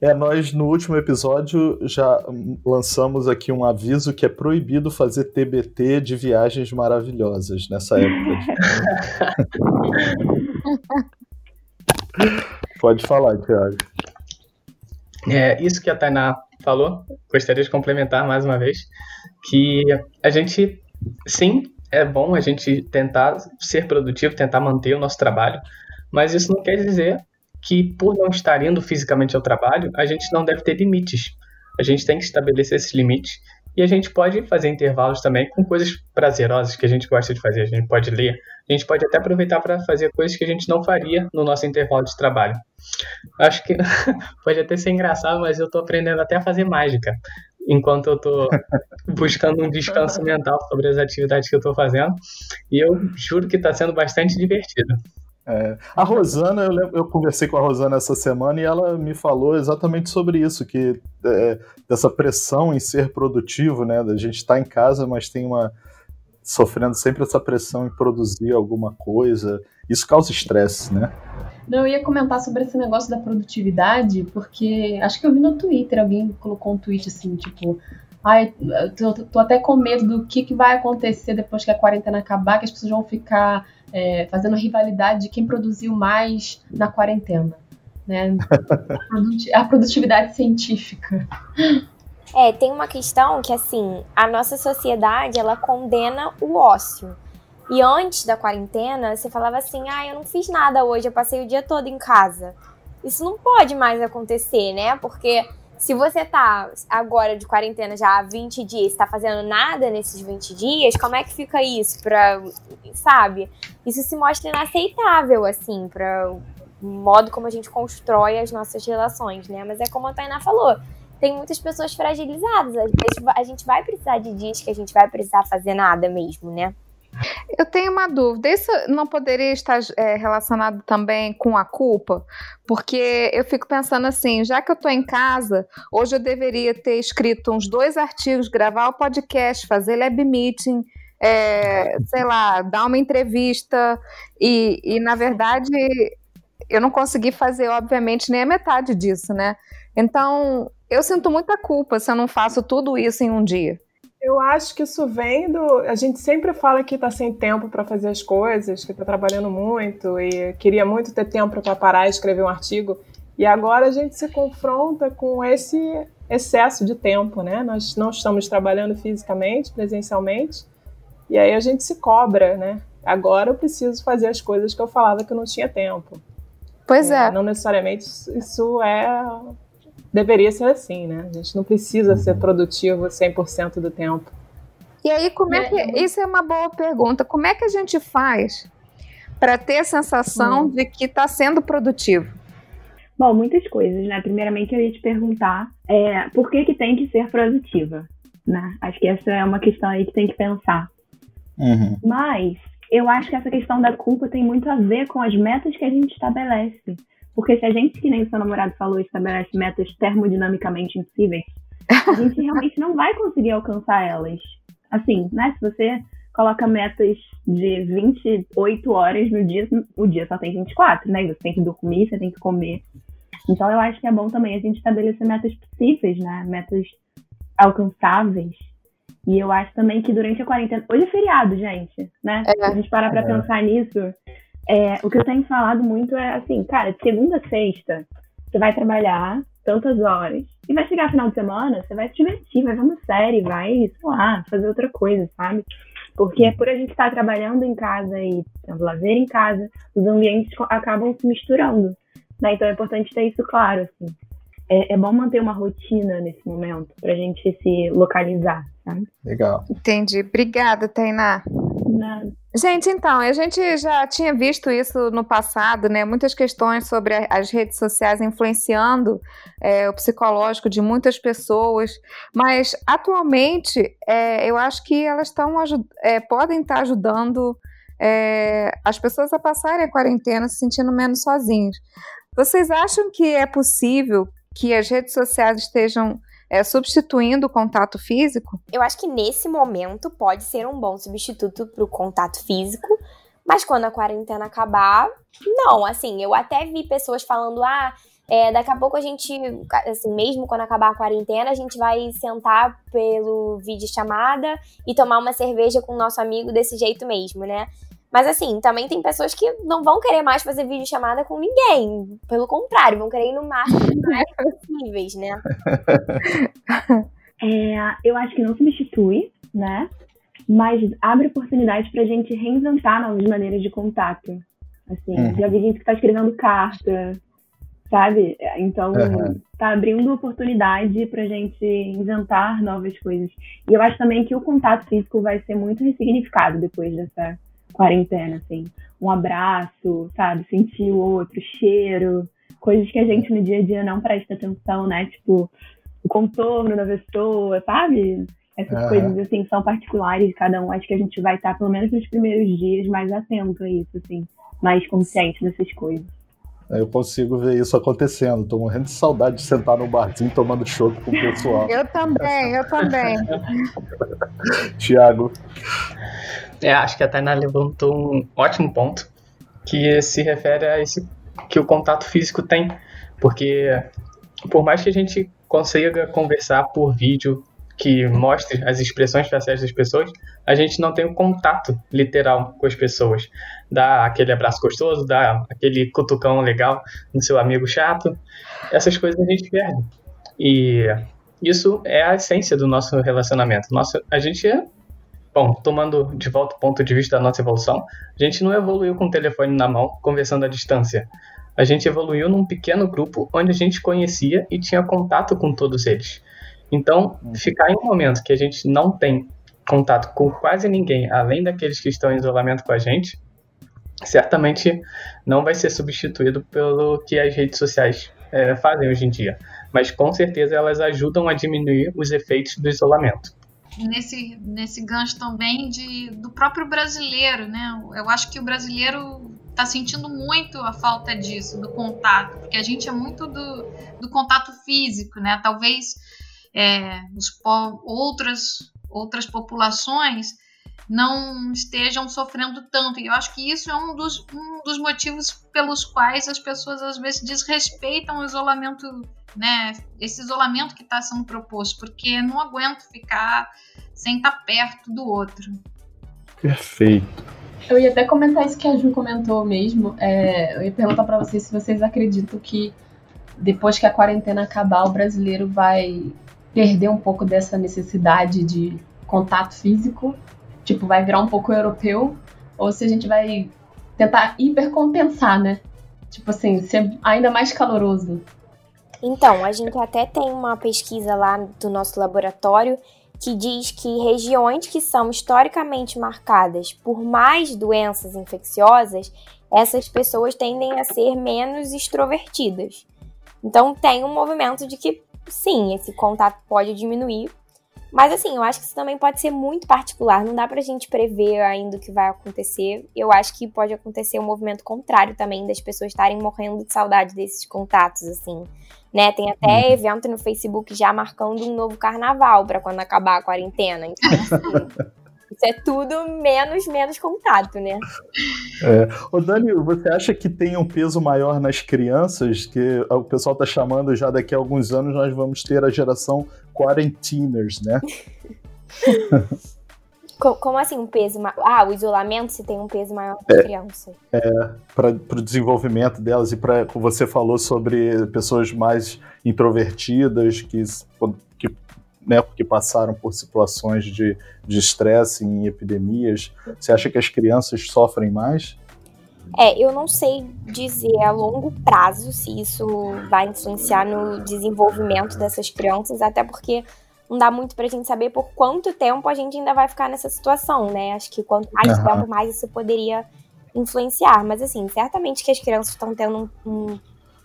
É, nós no último episódio já lançamos aqui um aviso que é proibido fazer TBT de viagens maravilhosas nessa época. Pode falar, Thiago. É, isso que a Tainá falou, gostaria de complementar mais uma vez, que a gente, sim, é bom a gente tentar ser produtivo, tentar manter o nosso trabalho, mas isso não quer dizer que por não estar indo fisicamente ao trabalho, a gente não deve ter limites. A gente tem que estabelecer esses limites e a gente pode fazer intervalos também com coisas prazerosas que a gente gosta de fazer. A gente pode ler, a gente pode até aproveitar para fazer coisas que a gente não faria no nosso intervalo de trabalho. Acho que pode até ser engraçado, mas eu estou aprendendo até a fazer mágica enquanto eu estou buscando um descanso mental sobre as atividades que eu estou fazendo. E eu juro que está sendo bastante divertido. É. A Rosana, eu, eu, conversei com a Rosana essa semana e ela me falou exatamente sobre isso, que é, dessa pressão em ser produtivo, né? Da gente estar tá em casa, mas tem uma sofrendo sempre essa pressão em produzir alguma coisa. Isso causa estresse, né? Não, eu ia comentar sobre esse negócio da produtividade, porque acho que eu vi no Twitter, alguém colocou um tweet assim, tipo, ai, tô, tô até com medo do que, que vai acontecer depois que a quarentena acabar, que as pessoas vão ficar é, fazendo rivalidade de quem produziu mais na quarentena. Né? a produtividade científica. É, tem uma questão que, assim, a nossa sociedade, ela condena o ócio. E antes da quarentena, você falava assim, ah, eu não fiz nada hoje, eu passei o dia todo em casa. Isso não pode mais acontecer, né? Porque se você tá agora de quarentena já há 20 dias, está fazendo nada nesses 20 dias, como é que fica isso para, sabe? Isso se mostra inaceitável assim para o modo como a gente constrói as nossas relações, né? Mas é como a Tainá falou, tem muitas pessoas fragilizadas. A gente vai precisar de dias que a gente vai precisar fazer nada mesmo, né? Eu tenho uma dúvida. Isso não poderia estar é, relacionado também com a culpa? Porque eu fico pensando assim, já que eu estou em casa, hoje eu deveria ter escrito uns dois artigos, gravar o podcast, fazer lab meeting, é, sei lá, dar uma entrevista e, e, na verdade, eu não consegui fazer, obviamente, nem a metade disso, né? Então, eu sinto muita culpa se eu não faço tudo isso em um dia. Eu acho que isso vem do. A gente sempre fala que está sem tempo para fazer as coisas, que está trabalhando muito e queria muito ter tempo para parar e escrever um artigo. E agora a gente se confronta com esse excesso de tempo, né? Nós não estamos trabalhando fisicamente, presencialmente, e aí a gente se cobra, né? Agora eu preciso fazer as coisas que eu falava que eu não tinha tempo. Pois é. é. Não necessariamente isso é deveria ser assim, né? A gente não precisa ser produtivo 100% do tempo. E aí, como é, é que. Isso é uma boa pergunta. Como é que a gente faz para ter a sensação hum. de que está sendo produtivo? Bom, muitas coisas, né? Primeiramente, eu ia te perguntar é, por que, que tem que ser produtiva, né? Acho que essa é uma questão aí que tem que pensar. Uhum. Mas eu acho que essa questão da culpa tem muito a ver com as metas que a gente estabelece. Porque se a gente, que nem o seu namorado falou, estabelece metas termodinamicamente impossíveis, a gente realmente não vai conseguir alcançar elas. Assim, né? Se você coloca metas de 28 horas no dia, o dia só tem 24, né? Você tem que dormir, você tem que comer. Então eu acho que é bom também a gente estabelecer metas possíveis, né? Metas alcançáveis. E eu acho também que durante a quarentena. Hoje é feriado, gente, né? É. Se a gente parar pra é. pensar nisso, é, o que eu tenho falado muito é assim, cara, de segunda a sexta, você vai trabalhar tantas horas. E vai chegar final de semana, você vai se divertir, vai ver uma série, vai, sei lá, fazer outra coisa, sabe? Porque por a gente estar trabalhando em casa e tendo lazer em casa, os ambientes acabam se misturando. Né? Então é importante ter isso claro, assim. É, é bom manter uma rotina nesse momento, pra gente se localizar, sabe? Legal. Entendi. Obrigada, Tainá. Nada. Gente, então, a gente já tinha visto isso no passado, né? Muitas questões sobre as redes sociais influenciando é, o psicológico de muitas pessoas, mas atualmente é, eu acho que elas estão é, podem estar ajudando é, as pessoas a passarem a quarentena se sentindo menos sozinhas. Vocês acham que é possível que as redes sociais estejam é, substituindo o contato físico? Eu acho que nesse momento pode ser um bom substituto para o contato físico, mas quando a quarentena acabar, não. Assim, eu até vi pessoas falando, ah. É, daqui a pouco a gente, assim, mesmo quando acabar a quarentena, a gente vai sentar pelo vídeo chamada e tomar uma cerveja com o nosso amigo desse jeito mesmo, né? Mas assim, também tem pessoas que não vão querer mais fazer vídeo chamada com ninguém. Pelo contrário, vão querer ir no máximo mais possíveis, né? É, eu acho que não substitui, né? Mas abre oportunidade pra gente reinventar novas maneiras de contato. Assim, uhum. já vi gente que tá escrevendo carta, sabe? Então, uhum. tá abrindo oportunidade pra gente inventar novas coisas. E eu acho também que o contato físico vai ser muito ressignificado depois dessa quarentena, assim. Um abraço, sabe? Sentir o outro, cheiro, coisas que a gente no dia a dia não presta atenção, né? Tipo, o contorno da pessoa, sabe? Essas uhum. coisas, assim, são particulares de cada um. Acho que a gente vai estar, pelo menos nos primeiros dias, mais atento a isso, assim. Mais consciente dessas coisas. Eu consigo ver isso acontecendo. Tô morrendo de saudade de sentar no barzinho tomando chopp com o pessoal. Eu também, eu também. Tiago. É, acho que a Tainá levantou um ótimo ponto que se refere a esse que o contato físico tem, porque por mais que a gente consiga conversar por vídeo que mostre as expressões faciais das pessoas, a gente não tem um contato literal com as pessoas. Dá aquele abraço gostoso, dá aquele cutucão legal no seu amigo chato. Essas coisas a gente perde. E isso é a essência do nosso relacionamento. Nossa, a gente é Bom, tomando de volta o ponto de vista da nossa evolução, a gente não evoluiu com o telefone na mão, conversando à distância. A gente evoluiu num pequeno grupo onde a gente conhecia e tinha contato com todos eles. Então, ficar em um momento que a gente não tem contato com quase ninguém, além daqueles que estão em isolamento com a gente, certamente não vai ser substituído pelo que as redes sociais é, fazem hoje em dia. Mas com certeza elas ajudam a diminuir os efeitos do isolamento nesse, nesse gancho também de, do próprio brasileiro, né? Eu acho que o brasileiro está sentindo muito a falta disso, do contato, porque a gente é muito do, do contato físico, né? Talvez é, os outras, outras populações não estejam sofrendo tanto. E eu acho que isso é um dos, um dos motivos pelos quais as pessoas às vezes desrespeitam o isolamento, né? Esse isolamento que está sendo proposto, porque não aguento ficar sem estar tá perto do outro. Perfeito. Eu ia até comentar isso que a Ju comentou mesmo. É, eu ia perguntar para vocês se vocês acreditam que depois que a quarentena acabar, o brasileiro vai perder um pouco dessa necessidade de contato físico, tipo, vai virar um pouco europeu, ou se a gente vai tentar hipercompensar, né? Tipo assim, ser ainda mais caloroso. Então, a gente até tem uma pesquisa lá do nosso laboratório que diz que regiões que são historicamente marcadas por mais doenças infecciosas, essas pessoas tendem a ser menos extrovertidas. Então tem um movimento de que sim, esse contato pode diminuir. Mas assim, eu acho que isso também pode ser muito particular. Não dá pra gente prever ainda o que vai acontecer. Eu acho que pode acontecer um movimento contrário também, das pessoas estarem morrendo de saudade desses contatos, assim. Né? Tem até uhum. evento no Facebook já marcando um novo carnaval para quando acabar a quarentena. Então, assim, Isso é tudo menos, menos contato, né? É. Ô Dani, você acha que tem um peso maior nas crianças? Que o pessoal está chamando já daqui a alguns anos nós vamos ter a geração quarentiners, né? Como assim um peso maior? Ah, o isolamento se tem um peso maior para é, criança. É, para o desenvolvimento delas e para você falou sobre pessoas mais introvertidas que né, porque passaram por situações de estresse em epidemias. Você acha que as crianças sofrem mais? É, eu não sei dizer a longo prazo se isso vai influenciar no desenvolvimento dessas crianças, até porque não dá muito pra gente saber por quanto tempo a gente ainda vai ficar nessa situação, né? Acho que quanto mais uhum. tempo, mais isso poderia influenciar. Mas, assim, certamente que as crianças estão tendo um, um,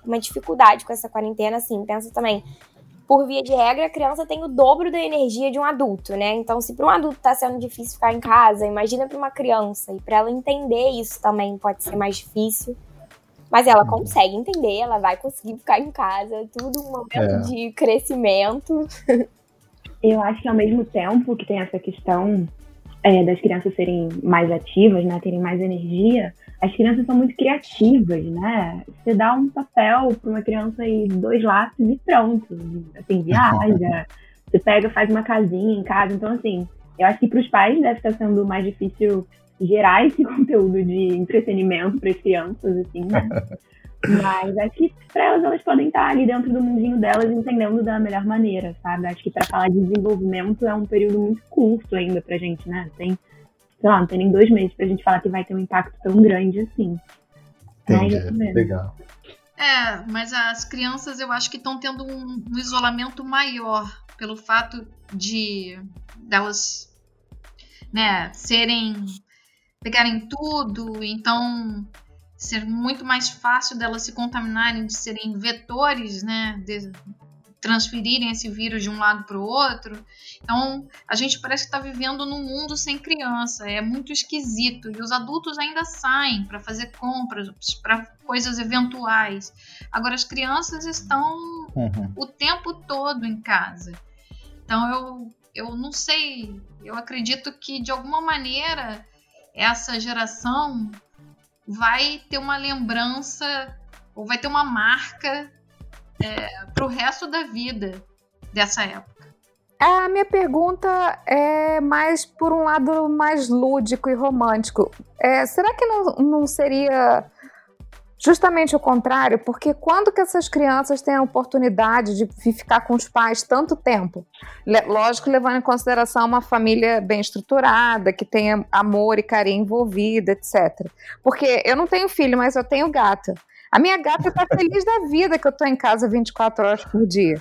uma dificuldade com essa quarentena, assim. Pensa também, por via de regra, a criança tem o dobro da energia de um adulto, né? Então, se para um adulto está sendo difícil ficar em casa, imagina para uma criança. E para ela entender isso também pode ser mais difícil. Mas ela uhum. consegue entender, ela vai conseguir ficar em casa. É tudo um momento é. de crescimento. Eu acho que ao mesmo tempo que tem essa questão é, das crianças serem mais ativas, né, terem mais energia, as crianças são muito criativas, né? Você dá um papel para uma criança e dois lápis e pronto. Assim, viaja, você pega, faz uma casinha em casa. Então, assim, eu acho que para os pais deve estar sendo mais difícil gerar esse conteúdo de entretenimento para as crianças, assim, né? Mas acho que para elas, elas podem estar ali dentro do mundinho delas, entendendo da melhor maneira, sabe? Acho que para falar de desenvolvimento é um período muito curto ainda pra gente, né? Tem, sei lá, não tem nem dois meses pra gente falar que vai ter um impacto tão grande assim. Entendi, é legal. É, mas as crianças eu acho que estão tendo um, um, isolamento maior pelo fato de delas, né, serem pegarem tudo, então ser muito mais fácil delas se contaminarem, de serem vetores, né, de transferirem esse vírus de um lado para o outro. Então, a gente parece que está vivendo num mundo sem criança, é muito esquisito. E os adultos ainda saem para fazer compras, para coisas eventuais. Agora, as crianças estão uhum. o tempo todo em casa. Então, eu, eu não sei, eu acredito que de alguma maneira essa geração vai ter uma lembrança ou vai ter uma marca é, para o resto da vida dessa época. A minha pergunta é mais por um lado mais lúdico e romântico. É, será que não, não seria justamente o contrário? Porque quando que essas crianças têm a oportunidade de ficar com os pais tanto tempo? Lógico, levando em consideração uma família bem estruturada, que tenha amor e carinho envolvido, etc. Porque eu não tenho filho, mas eu tenho gata. A minha gata tá feliz da vida que eu tô em casa 24 horas por dia.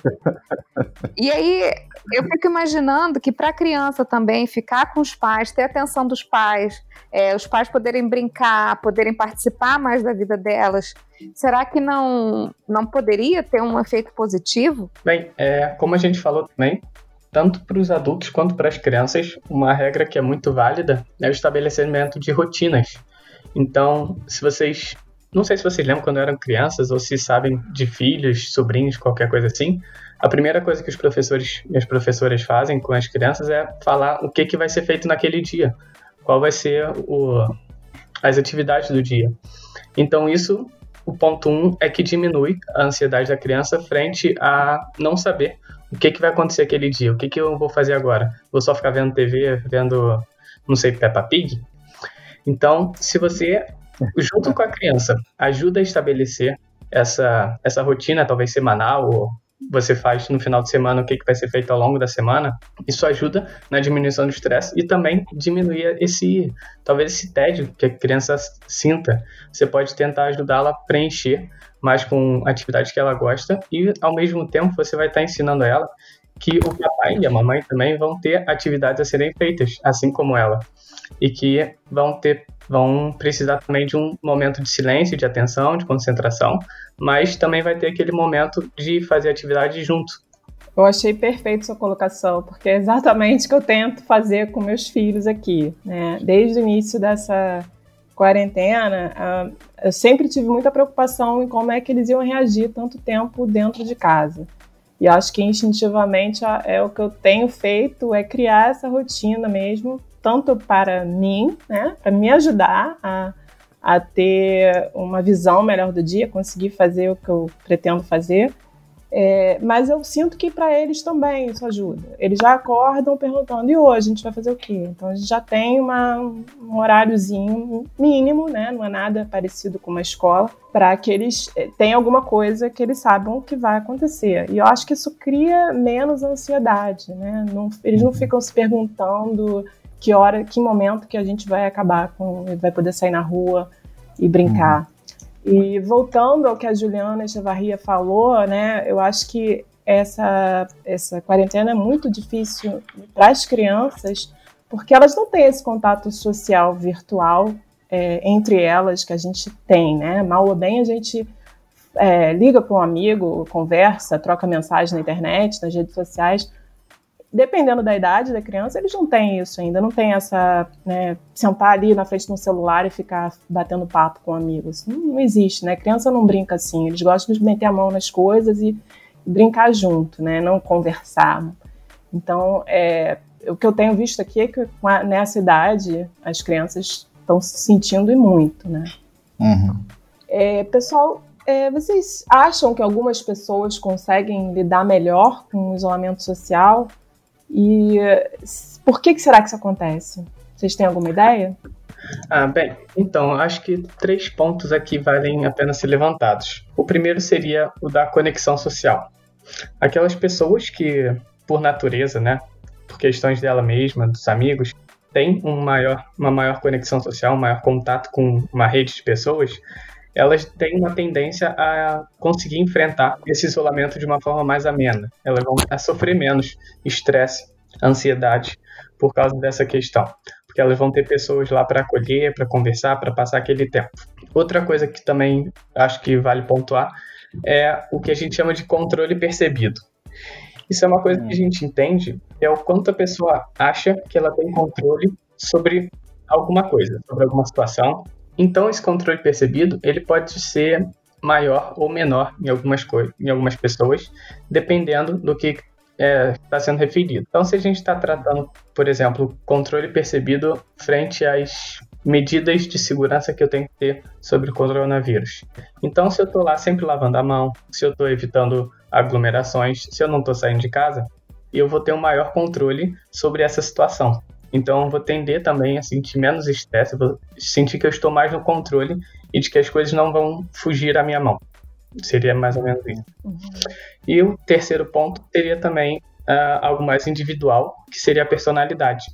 E aí eu fico imaginando que para a criança também ficar com os pais, ter atenção dos pais, é, os pais poderem brincar, poderem participar mais da vida delas, será que não, não poderia ter um efeito positivo? Bem, é, como a gente falou também, tanto para os adultos quanto para as crianças, uma regra que é muito válida é o estabelecimento de rotinas. Então, se vocês não sei se vocês lembram quando eram crianças ou se sabem de filhos, sobrinhos, qualquer coisa assim. A primeira coisa que os professores e as professoras fazem com as crianças é falar o que, que vai ser feito naquele dia, qual vai ser o, as atividades do dia. Então, isso, o ponto um, é que diminui a ansiedade da criança frente a não saber o que, que vai acontecer aquele dia, o que, que eu vou fazer agora. Vou só ficar vendo TV, vendo, não sei, Peppa Pig? Então, se você junto com a criança, ajuda a estabelecer essa, essa rotina, talvez semanal, ou você faz no final de semana o que, que vai ser feito ao longo da semana, isso ajuda na diminuição do estresse e também diminuir esse, talvez esse tédio que a criança sinta. Você pode tentar ajudá-la a preencher mais com atividades que ela gosta e ao mesmo tempo você vai estar ensinando ela que o papai e a mamãe também vão ter atividades a serem feitas, assim como ela, e que vão ter vão precisar também de um momento de silêncio, de atenção, de concentração, mas também vai ter aquele momento de fazer atividade junto. Eu achei perfeito sua colocação, porque é exatamente o que eu tento fazer com meus filhos aqui. Né? Desde o início dessa quarentena, uh, eu sempre tive muita preocupação em como é que eles iam reagir tanto tempo dentro de casa. E acho que instintivamente é o que eu tenho feito, é criar essa rotina mesmo, tanto para mim, né, para me ajudar a, a ter uma visão melhor do dia, conseguir fazer o que eu pretendo fazer, é, mas eu sinto que para eles também isso ajuda. Eles já acordam perguntando: e hoje a gente vai fazer o quê? Então a gente já tem uma, um horáriozinho mínimo, né? Não é nada parecido com uma escola, para que eles é, tenham alguma coisa que eles saibam que vai acontecer. E eu acho que isso cria menos ansiedade, né? Não, eles não ficam se perguntando que hora, que momento que a gente vai acabar com, vai poder sair na rua e brincar. Uhum. E voltando ao que a Juliana Echevarria falou, né, eu acho que essa, essa quarentena é muito difícil para as crianças, porque elas não têm esse contato social virtual é, entre elas que a gente tem, né? Mal ou bem a gente é, liga para um amigo, conversa, troca mensagem na internet, nas redes sociais, dependendo da idade da criança, eles não têm isso ainda, não tem essa, né, sentar ali na frente de um celular e ficar batendo papo com amigos. Não, não, existe, né? Criança não brinca assim, eles gostam de meter a mão nas coisas e, brincar junto, né? Não conversar. Então, é, o que eu tenho visto aqui é que nessa idade as crianças estão se sentindo e muito, né? Uhum. É, pessoal, é, vocês acham que algumas pessoas conseguem lidar melhor com o isolamento social? E por que, que será que isso acontece? Vocês têm alguma ideia? Ah, bem, então, acho que três pontos aqui valem a pena ser levantados. O primeiro seria o da conexão social. Aquelas pessoas que, por natureza, né, por questões dela mesma, dos amigos, têm um maior, uma maior conexão social, um maior contato com uma rede de pessoas, elas têm uma tendência a conseguir enfrentar esse isolamento de uma forma mais amena. Elas vão sofrer menos estresse, ansiedade por causa dessa questão, porque elas vão ter pessoas lá para acolher, para conversar, para passar aquele tempo. Outra coisa que também acho que vale pontuar é o que a gente chama de controle percebido. Isso é uma coisa que a gente entende, é o quanto a pessoa acha que ela tem controle sobre alguma coisa, sobre alguma situação, então, esse controle percebido, ele pode ser maior ou menor em algumas, em algumas pessoas, dependendo do que está é, tá sendo referido. Então, se a gente está tratando, por exemplo, controle percebido frente às medidas de segurança que eu tenho que ter sobre o coronavírus. Então, se eu estou lá sempre lavando a mão, se eu estou evitando aglomerações, se eu não estou saindo de casa, eu vou ter um maior controle sobre essa situação. Então eu vou tender também a sentir menos estresse, vou sentir que eu estou mais no controle e de que as coisas não vão fugir à minha mão. Seria mais ou menos isso. Uhum. E o terceiro ponto seria também uh, algo mais individual, que seria a personalidade.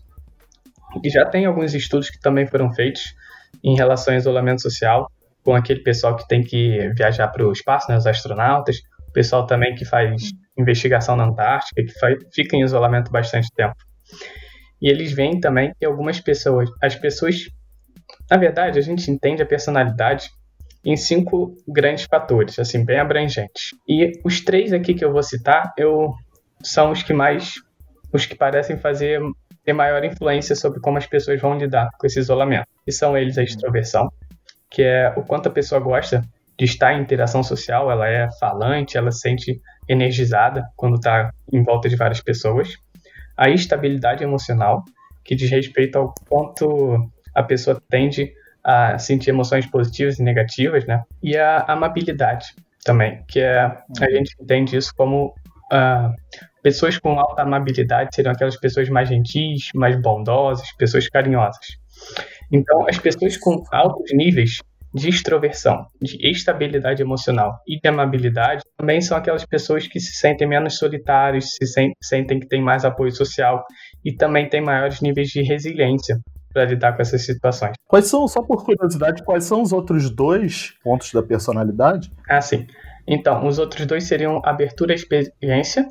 E já tem alguns estudos que também foram feitos em relação ao isolamento social, com aquele pessoal que tem que viajar para o espaço, né, os astronautas, o pessoal também que faz investigação na Antártica, que faz, fica em isolamento bastante tempo. E eles veem também que algumas pessoas, as pessoas, na verdade, a gente entende a personalidade em cinco grandes fatores, assim, bem abrangentes. E os três aqui que eu vou citar, eu são os que mais, os que parecem fazer ter maior influência sobre como as pessoas vão lidar com esse isolamento. E são eles a extroversão, que é o quanto a pessoa gosta de estar em interação social, ela é falante, ela se sente energizada quando está em volta de várias pessoas a estabilidade emocional, que diz respeito ao quanto a pessoa tende a sentir emoções positivas e negativas, né? E a amabilidade também, que é a gente entende isso como uh, pessoas com alta amabilidade seriam aquelas pessoas mais gentis, mais bondosas, pessoas carinhosas. Então, as pessoas com altos níveis de extroversão, de estabilidade emocional e de amabilidade também são aquelas pessoas que se sentem menos solitários, se sentem que têm mais apoio social e também têm maiores níveis de resiliência para lidar com essas situações. Quais são, só por curiosidade, quais são os outros dois pontos da personalidade? Ah, sim. Então, os outros dois seriam abertura à experiência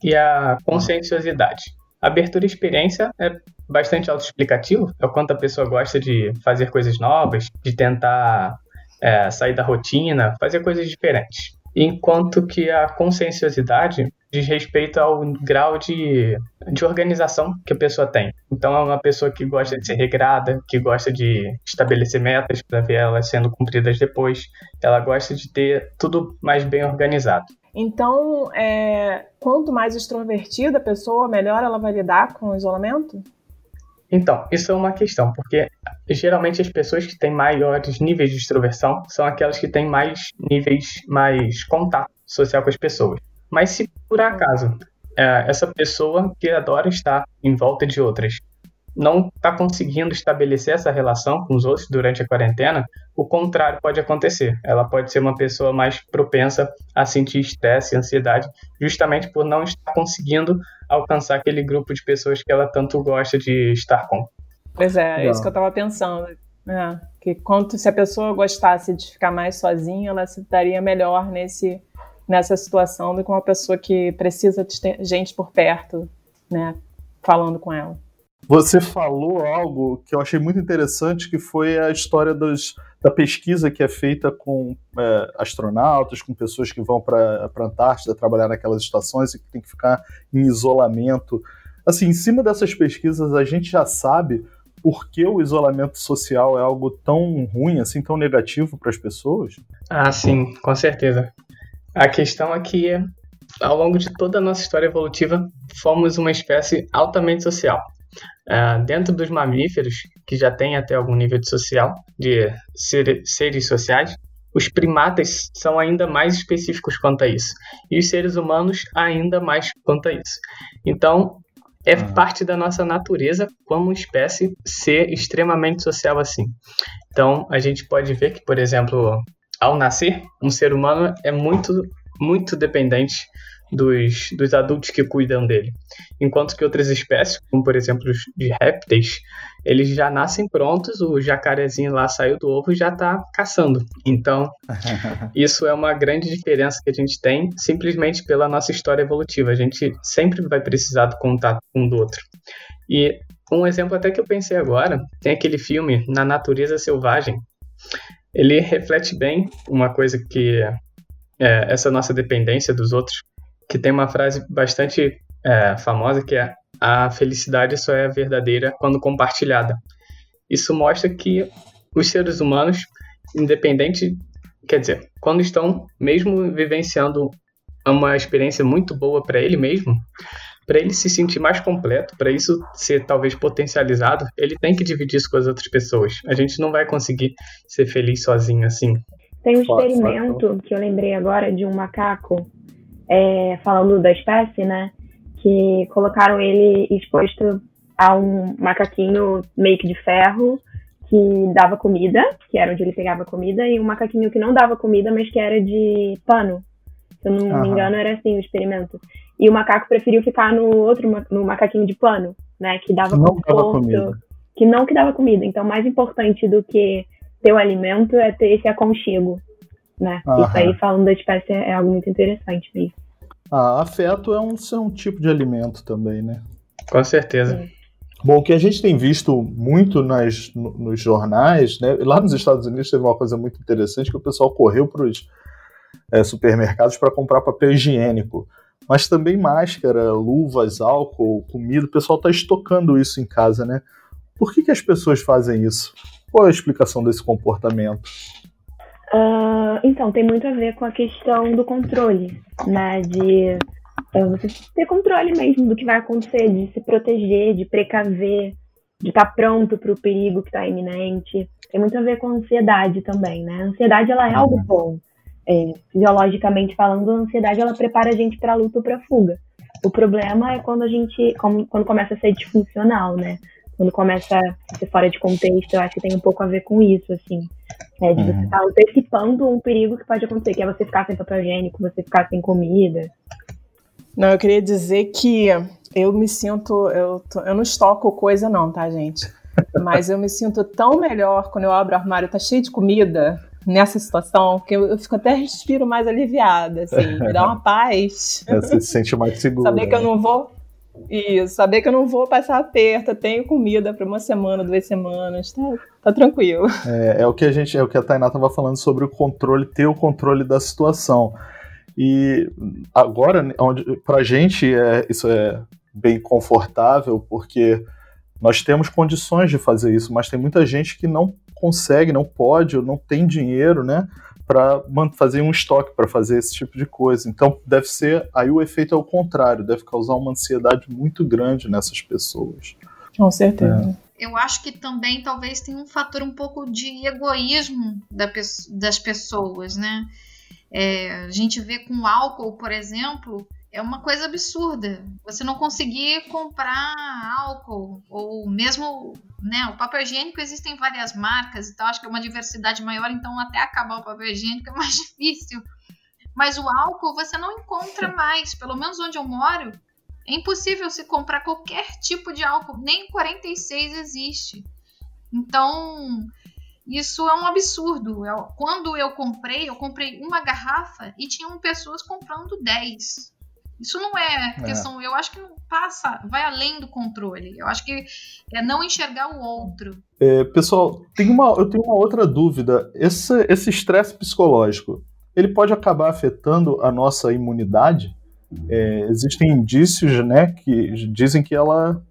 e a conscienciosidade. Abertura à experiência é bastante autoexplicativo, é o quanto a pessoa gosta de fazer coisas novas, de tentar é, sair da rotina, fazer coisas diferentes. Enquanto que a conscienciosidade diz respeito ao grau de, de organização que a pessoa tem. Então, é uma pessoa que gosta de ser regrada, que gosta de estabelecer metas para ver elas sendo cumpridas depois. Ela gosta de ter tudo mais bem organizado. Então, é, quanto mais extrovertida a pessoa, melhor ela vai lidar com o isolamento? Então, isso é uma questão, porque geralmente as pessoas que têm maiores níveis de extroversão são aquelas que têm mais níveis, mais contato social com as pessoas. Mas se por acaso é, essa pessoa que adora estar em volta de outras não está conseguindo estabelecer essa relação com os outros durante a quarentena, o contrário pode acontecer. Ela pode ser uma pessoa mais propensa a sentir estresse e ansiedade, justamente por não estar conseguindo alcançar aquele grupo de pessoas que ela tanto gosta de estar com. Pois é, é isso que eu estava pensando. É, que quanto se a pessoa gostasse de ficar mais sozinha, ela se daria melhor nesse, nessa situação do que uma pessoa que precisa de gente por perto, né, falando com ela. Você falou algo que eu achei muito interessante, que foi a história dos, da pesquisa que é feita com é, astronautas, com pessoas que vão para a Antártida trabalhar naquelas estações e que tem que ficar em isolamento. Assim, em cima dessas pesquisas, a gente já sabe por que o isolamento social é algo tão ruim, assim, tão negativo para as pessoas? Ah, sim, com certeza. A questão é que, ao longo de toda a nossa história evolutiva, fomos uma espécie altamente social. Uh, dentro dos mamíferos, que já têm até algum nível de social, de ser, seres sociais, os primatas são ainda mais específicos quanto a isso. E os seres humanos ainda mais quanto a isso. Então, é parte da nossa natureza como espécie ser extremamente social assim. Então, a gente pode ver que, por exemplo, ao nascer, um ser humano é muito, muito dependente dos, dos adultos que cuidam dele. Enquanto que outras espécies, como por exemplo os de répteis, eles já nascem prontos, o jacarezinho lá saiu do ovo e já está caçando. Então, isso é uma grande diferença que a gente tem simplesmente pela nossa história evolutiva. A gente sempre vai precisar do contato um do outro. E um exemplo até que eu pensei agora, tem aquele filme Na Natureza Selvagem. Ele reflete bem uma coisa que é, essa nossa dependência dos outros que tem uma frase bastante é, famosa que é a felicidade só é verdadeira quando compartilhada. Isso mostra que os seres humanos, independente, quer dizer, quando estão mesmo vivenciando uma experiência muito boa para ele mesmo, para ele se sentir mais completo, para isso ser talvez potencializado, ele tem que dividir isso com as outras pessoas. A gente não vai conseguir ser feliz sozinho assim. Tem um experimento que eu lembrei agora de um macaco é, falando da espécie, né? Que colocaram ele exposto a um macaquinho meio que de ferro que dava comida, que era onde ele pegava comida, e um macaquinho que não dava comida, mas que era de pano. Se eu não uhum. me engano, era assim o experimento. E o macaco preferiu ficar no outro, no macaquinho de pano, né? Que dava não conforto. Dava que não que dava comida. Então, mais importante do que ter o alimento é ter esse aconchego né? Aham. Isso aí, falando da espécie, é algo muito interessante mesmo. Ah, afeto é um, é um tipo de alimento também, né? Com certeza. É. Bom, o que a gente tem visto muito nas, nos jornais, né? Lá nos Estados Unidos teve uma coisa muito interessante que o pessoal correu para os é, supermercados para comprar papel higiênico. Mas também máscara, luvas, álcool, comida. O pessoal está estocando isso em casa, né? Por que, que as pessoas fazem isso? Qual é a explicação desse comportamento? Uh, então, tem muito a ver com a questão do controle, né? De uh, você ter controle mesmo do que vai acontecer, de se proteger, de precaver, de estar tá pronto para o perigo que está iminente. Tem muito a ver com a ansiedade também, né? A ansiedade, ela é algo uhum. bom. É, fisiologicamente falando, a ansiedade, ela prepara a gente para a luta ou para a fuga. O problema é quando a gente, quando começa a ser disfuncional, né? Quando começa a ser fora de contexto, eu acho que tem um pouco a ver com isso, assim É, de uhum. você estar tá antecipando um perigo que pode acontecer, que é você ficar sem papel higiênico, você ficar sem comida. Não, eu queria dizer que eu me sinto. Eu, tô, eu não estoco coisa, não, tá, gente? Mas eu me sinto tão melhor quando eu abro o armário, tá cheio de comida nessa situação, que eu, eu fico até respiro mais aliviada, assim, me dá uma paz. É, você se sente mais segura. Saber que eu né? não vou. Isso, saber que eu não vou passar aperto, tenho comida para uma semana, duas semanas, tá, tá tranquilo. É, é, o que a gente, é o que a Tainá estava falando sobre o controle, ter o controle da situação. E agora, onde, pra gente, é, isso é bem confortável, porque nós temos condições de fazer isso, mas tem muita gente que não consegue, não pode, ou não tem dinheiro, né, para fazer um estoque para fazer esse tipo de coisa. Então deve ser, aí o efeito é o contrário, deve causar uma ansiedade muito grande nessas pessoas. Com certeza. É. Eu acho que também talvez tenha um fator um pouco de egoísmo da, das pessoas, né? É, a gente vê com álcool, por exemplo, é uma coisa absurda. Você não conseguir comprar álcool ou mesmo, né, o papel higiênico existem várias marcas, então acho que é uma diversidade maior, então até acabar o papel higiênico é mais difícil. Mas o álcool você não encontra mais, pelo menos onde eu moro, é impossível se comprar qualquer tipo de álcool, nem 46 existe. Então, isso é um absurdo. Eu, quando eu comprei, eu comprei uma garrafa e tinham pessoas comprando 10. Isso não é, é questão. É. Eu acho que não passa, vai além do controle. Eu acho que é não enxergar o outro. É, pessoal, tem uma, eu tenho uma outra dúvida. Esse estresse psicológico, ele pode acabar afetando a nossa imunidade? É, existem indícios, né, que dizem que ela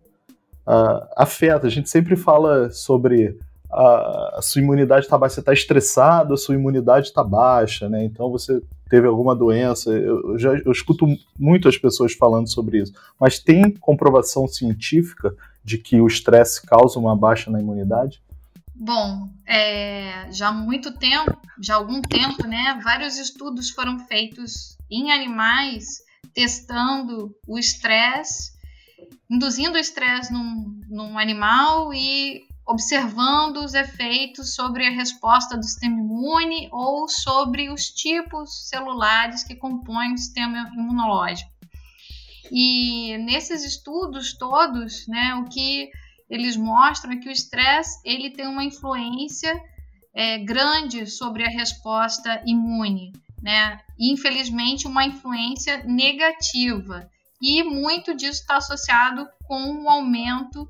afeta. A gente sempre fala sobre a, a sua imunidade está baixa, você está estressado, a sua imunidade está baixa, né? Então você teve alguma doença. Eu, eu já eu escuto muito as pessoas falando sobre isso. Mas tem comprovação científica de que o estresse causa uma baixa na imunidade? Bom, é, já há muito tempo, já há algum tempo, né? Vários estudos foram feitos em animais testando o estresse, induzindo o estresse num, num animal e observando os efeitos sobre a resposta do sistema imune ou sobre os tipos celulares que compõem o sistema imunológico. E nesses estudos todos, né, o que eles mostram é que o estresse ele tem uma influência é, grande sobre a resposta imune, né? infelizmente uma influência negativa. E muito disso está associado com o aumento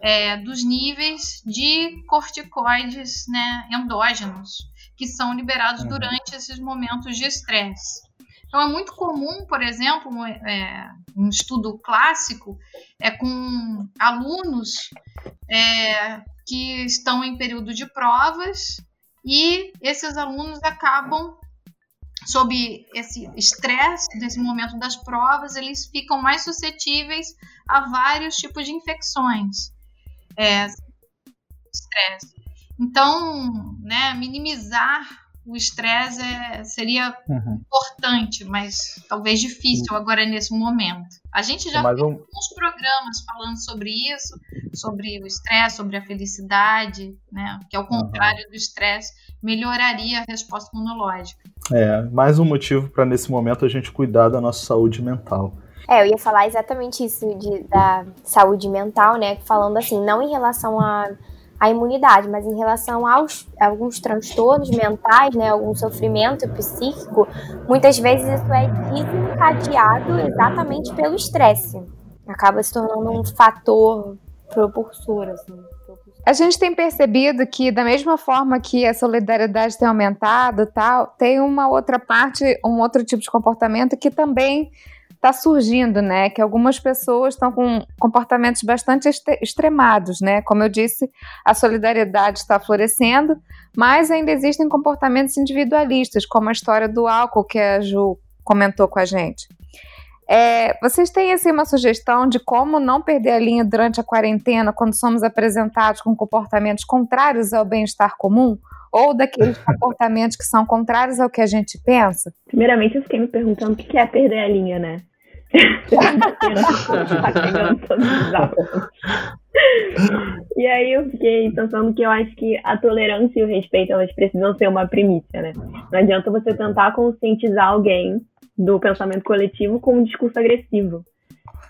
é, dos níveis de corticoides né, endógenos que são liberados uhum. durante esses momentos de estresse. Então é muito comum, por exemplo, é, um estudo clássico é com alunos é, que estão em período de provas e esses alunos acabam sob esse estresse nesse momento das provas, eles ficam mais suscetíveis a vários tipos de infecções é, estresse. Então, né, minimizar o estresse é, seria uhum. importante, mas talvez difícil agora nesse momento. A gente já fez um... alguns programas falando sobre isso, sobre o estresse, sobre a felicidade, né, que ao contrário uhum. do estresse melhoraria a resposta imunológica. É, mais um motivo para nesse momento a gente cuidar da nossa saúde mental. É, eu ia falar exatamente isso de, da saúde mental, né? Falando assim, não em relação à a, imunidade, mas em relação aos alguns transtornos mentais, né? Algum sofrimento psíquico, muitas vezes isso é desencadeado exatamente pelo estresse. Acaba se tornando um fator propulsor, assim. A gente tem percebido que, da mesma forma que a solidariedade tem aumentado, tal, tem uma outra parte, um outro tipo de comportamento que também está surgindo, né? Que algumas pessoas estão com comportamentos bastante extremados, né? Como eu disse, a solidariedade está florescendo, mas ainda existem comportamentos individualistas, como a história do álcool que a Ju comentou com a gente. É, vocês têm assim, uma sugestão de como não perder a linha durante a quarentena quando somos apresentados com comportamentos contrários ao bem-estar comum? Ou daqueles comportamentos que são contrários ao que a gente pensa? Primeiramente, eu fiquei me perguntando o que é perder a linha, né? E aí eu fiquei pensando que eu acho que a tolerância e o respeito elas precisam ser uma primícia, né? Não adianta você tentar conscientizar alguém do pensamento coletivo com um discurso agressivo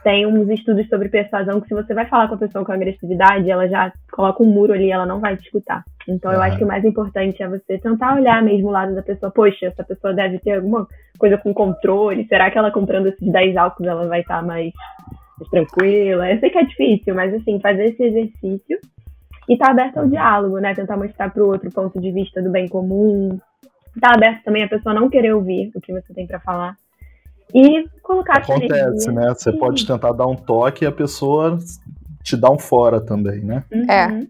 tem uns estudos sobre persuasão que se você vai falar com a pessoa com agressividade, ela já coloca um muro ali, ela não vai te escutar. Então eu acho que o mais importante é você tentar olhar mesmo o lado da pessoa. Poxa, essa pessoa deve ter alguma coisa com controle. Será que ela comprando esses 10 álcools ela vai estar mais, mais tranquila? Eu sei que é difícil, mas assim, fazer esse exercício e estar tá aberto ao diálogo, né? Tentar mostrar para o outro ponto de vista do bem comum. Estar tá aberto também a pessoa não querer ouvir o que você tem para falar e colocar Acontece, né? Você Sim. pode tentar dar um toque e a pessoa te dá um fora também, né? Uhum. É.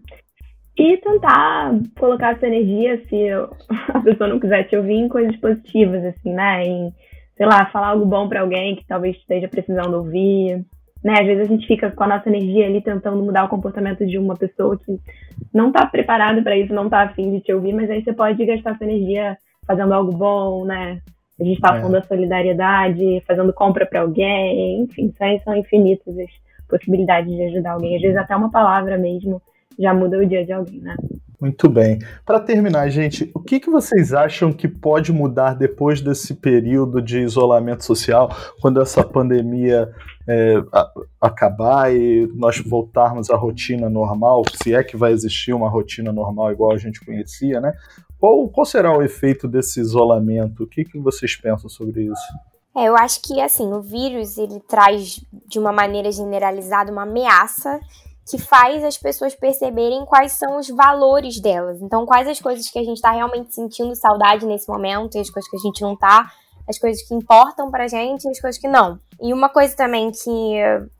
E tentar colocar essa energia, se a pessoa não quiser te ouvir, em coisas positivas, assim, né? Em, sei lá, falar algo bom para alguém que talvez esteja precisando ouvir. Né? Às vezes a gente fica com a nossa energia ali tentando mudar o comportamento de uma pessoa que não tá preparada para isso, não tá afim de te ouvir, mas aí você pode gastar essa energia fazendo algo bom, né? A gente está é. falando da solidariedade, fazendo compra para alguém, enfim, são infinitas as possibilidades de ajudar alguém. Às vezes até uma palavra mesmo já muda o dia de alguém, né? Muito bem. Para terminar, gente, o que, que vocês acham que pode mudar depois desse período de isolamento social, quando essa pandemia é, a, acabar e nós voltarmos à rotina normal, se é que vai existir uma rotina normal igual a gente conhecia, né? Qual, qual será o efeito desse isolamento? O que, que vocês pensam sobre isso? É, eu acho que assim, o vírus ele traz de uma maneira generalizada uma ameaça que faz as pessoas perceberem quais são os valores delas. Então, quais as coisas que a gente está realmente sentindo saudade nesse momento e as coisas que a gente não está as coisas que importam pra gente e as coisas que não. E uma coisa também que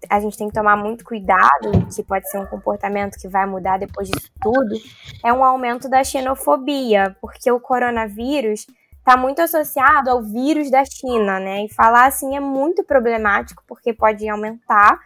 a gente tem que tomar muito cuidado, que pode ser um comportamento que vai mudar depois disso tudo, é um aumento da xenofobia, porque o coronavírus está muito associado ao vírus da China, né? E falar assim é muito problemático, porque pode aumentar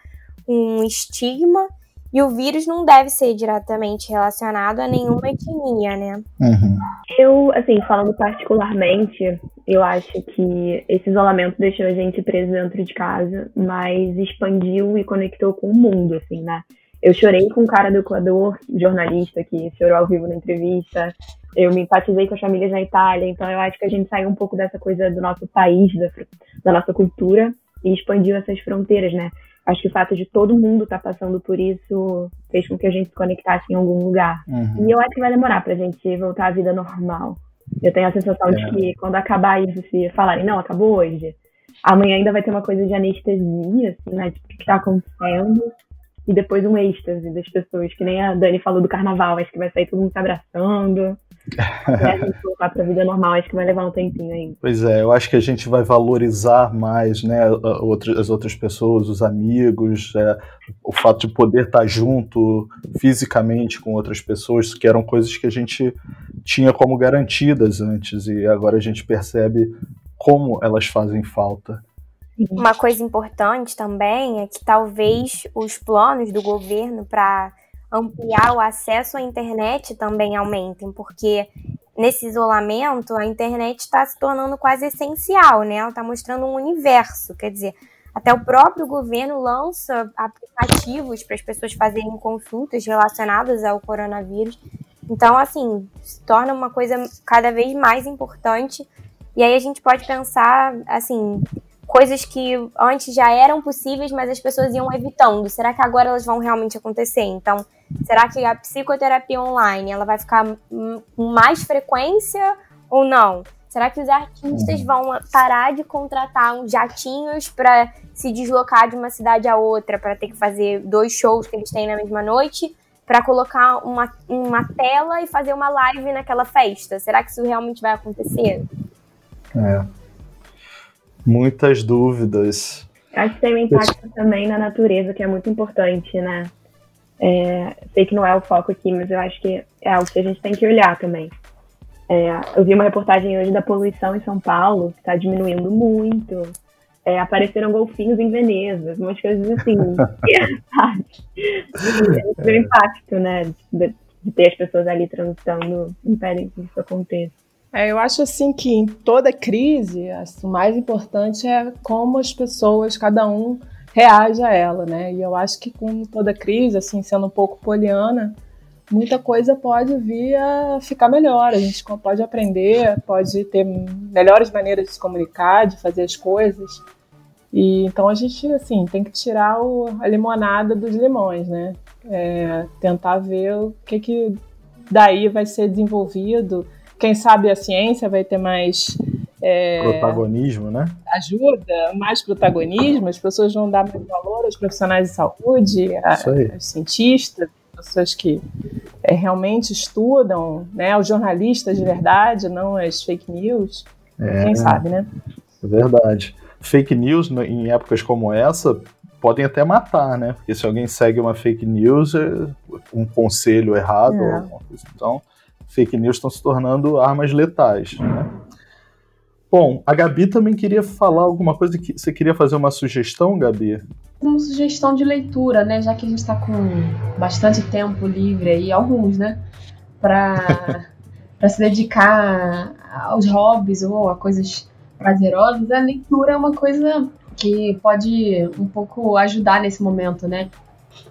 um estigma e o vírus não deve ser diretamente relacionado a nenhuma etnia, né? Uhum. Eu, assim, falando particularmente, eu acho que esse isolamento deixou a gente preso dentro de casa, mas expandiu e conectou com o mundo, assim, né? Eu chorei com o cara do Equador, jornalista que chorou ao vivo na entrevista. Eu me empatizei com as famílias na Itália, então eu acho que a gente saiu um pouco dessa coisa do nosso país, da, da nossa cultura, e expandiu essas fronteiras, né? Acho que o fato de todo mundo estar tá passando por isso fez com que a gente se conectasse em algum lugar. Uhum. E eu acho que vai demorar pra gente voltar à vida normal. Eu tenho a sensação é. de que quando acabar isso, se falarem, não, acabou hoje, amanhã ainda vai ter uma coisa de anestesia, assim, né? Tipo, o que tá acontecendo? E depois um êxtase das pessoas, que nem a Dani falou do carnaval, acho que vai sair todo mundo se abraçando. É, a gente voltar para a vida normal, acho que vai levar um tempinho ainda. Pois é, eu acho que a gente vai valorizar mais né, as outras pessoas, os amigos, é, o fato de poder estar junto fisicamente com outras pessoas, que eram coisas que a gente tinha como garantidas antes, e agora a gente percebe como elas fazem falta. Uma coisa importante também é que talvez os planos do governo para ampliar o acesso à internet também aumentem, porque nesse isolamento a internet está se tornando quase essencial, né? Ela está mostrando um universo, quer dizer, até o próprio governo lança aplicativos para as pessoas fazerem consultas relacionadas ao coronavírus. Então, assim, se torna uma coisa cada vez mais importante. E aí a gente pode pensar, assim, coisas que antes já eram possíveis, mas as pessoas iam evitando. Será que agora elas vão realmente acontecer? Então, será que a psicoterapia online ela vai ficar com mais frequência ou não? Será que os artistas uhum. vão parar de contratar uns jatinhos para se deslocar de uma cidade a outra, para ter que fazer dois shows que eles têm na mesma noite, para colocar uma, uma tela e fazer uma live naquela festa? Será que isso realmente vai acontecer? É muitas dúvidas. Acho que tem um impacto também na natureza, que é muito importante, né? É, sei que não é o foco aqui, mas eu acho que é algo que a gente tem que olhar também. É, eu vi uma reportagem hoje da poluição em São Paulo, que está diminuindo muito. É, apareceram golfinhos em Veneza, umas coisas assim. é, o impacto, né? De, de, ter as pessoas ali transitando impedem que isso aconteça. É, eu acho assim que em toda crise, o mais importante é como as pessoas, cada um reage a ela, né? E eu acho que com toda crise, assim, sendo um pouco poliana, muita coisa pode vir a ficar melhor. A gente pode aprender, pode ter melhores maneiras de se comunicar, de fazer as coisas. E então a gente assim tem que tirar o, a limonada dos limões, né? É, tentar ver o que que daí vai ser desenvolvido quem sabe a ciência vai ter mais é, protagonismo, né? Ajuda, mais protagonismo, as pessoas vão dar mais valor aos profissionais de saúde, a, aos cientistas, pessoas que é, realmente estudam, né? Os jornalistas de verdade, não as fake news. É, quem sabe, né? É verdade. Fake news em épocas como essa podem até matar, né? Porque se alguém segue uma fake news, é um conselho errado, é. então fake news estão se tornando armas letais. Né? Bom, a Gabi também queria falar alguma coisa. Que, você queria fazer uma sugestão, Gabi? Uma sugestão de leitura, né? Já que a gente está com bastante tempo livre aí, alguns, né? Para se dedicar aos hobbies ou a coisas prazerosas, a leitura é uma coisa que pode um pouco ajudar nesse momento, né?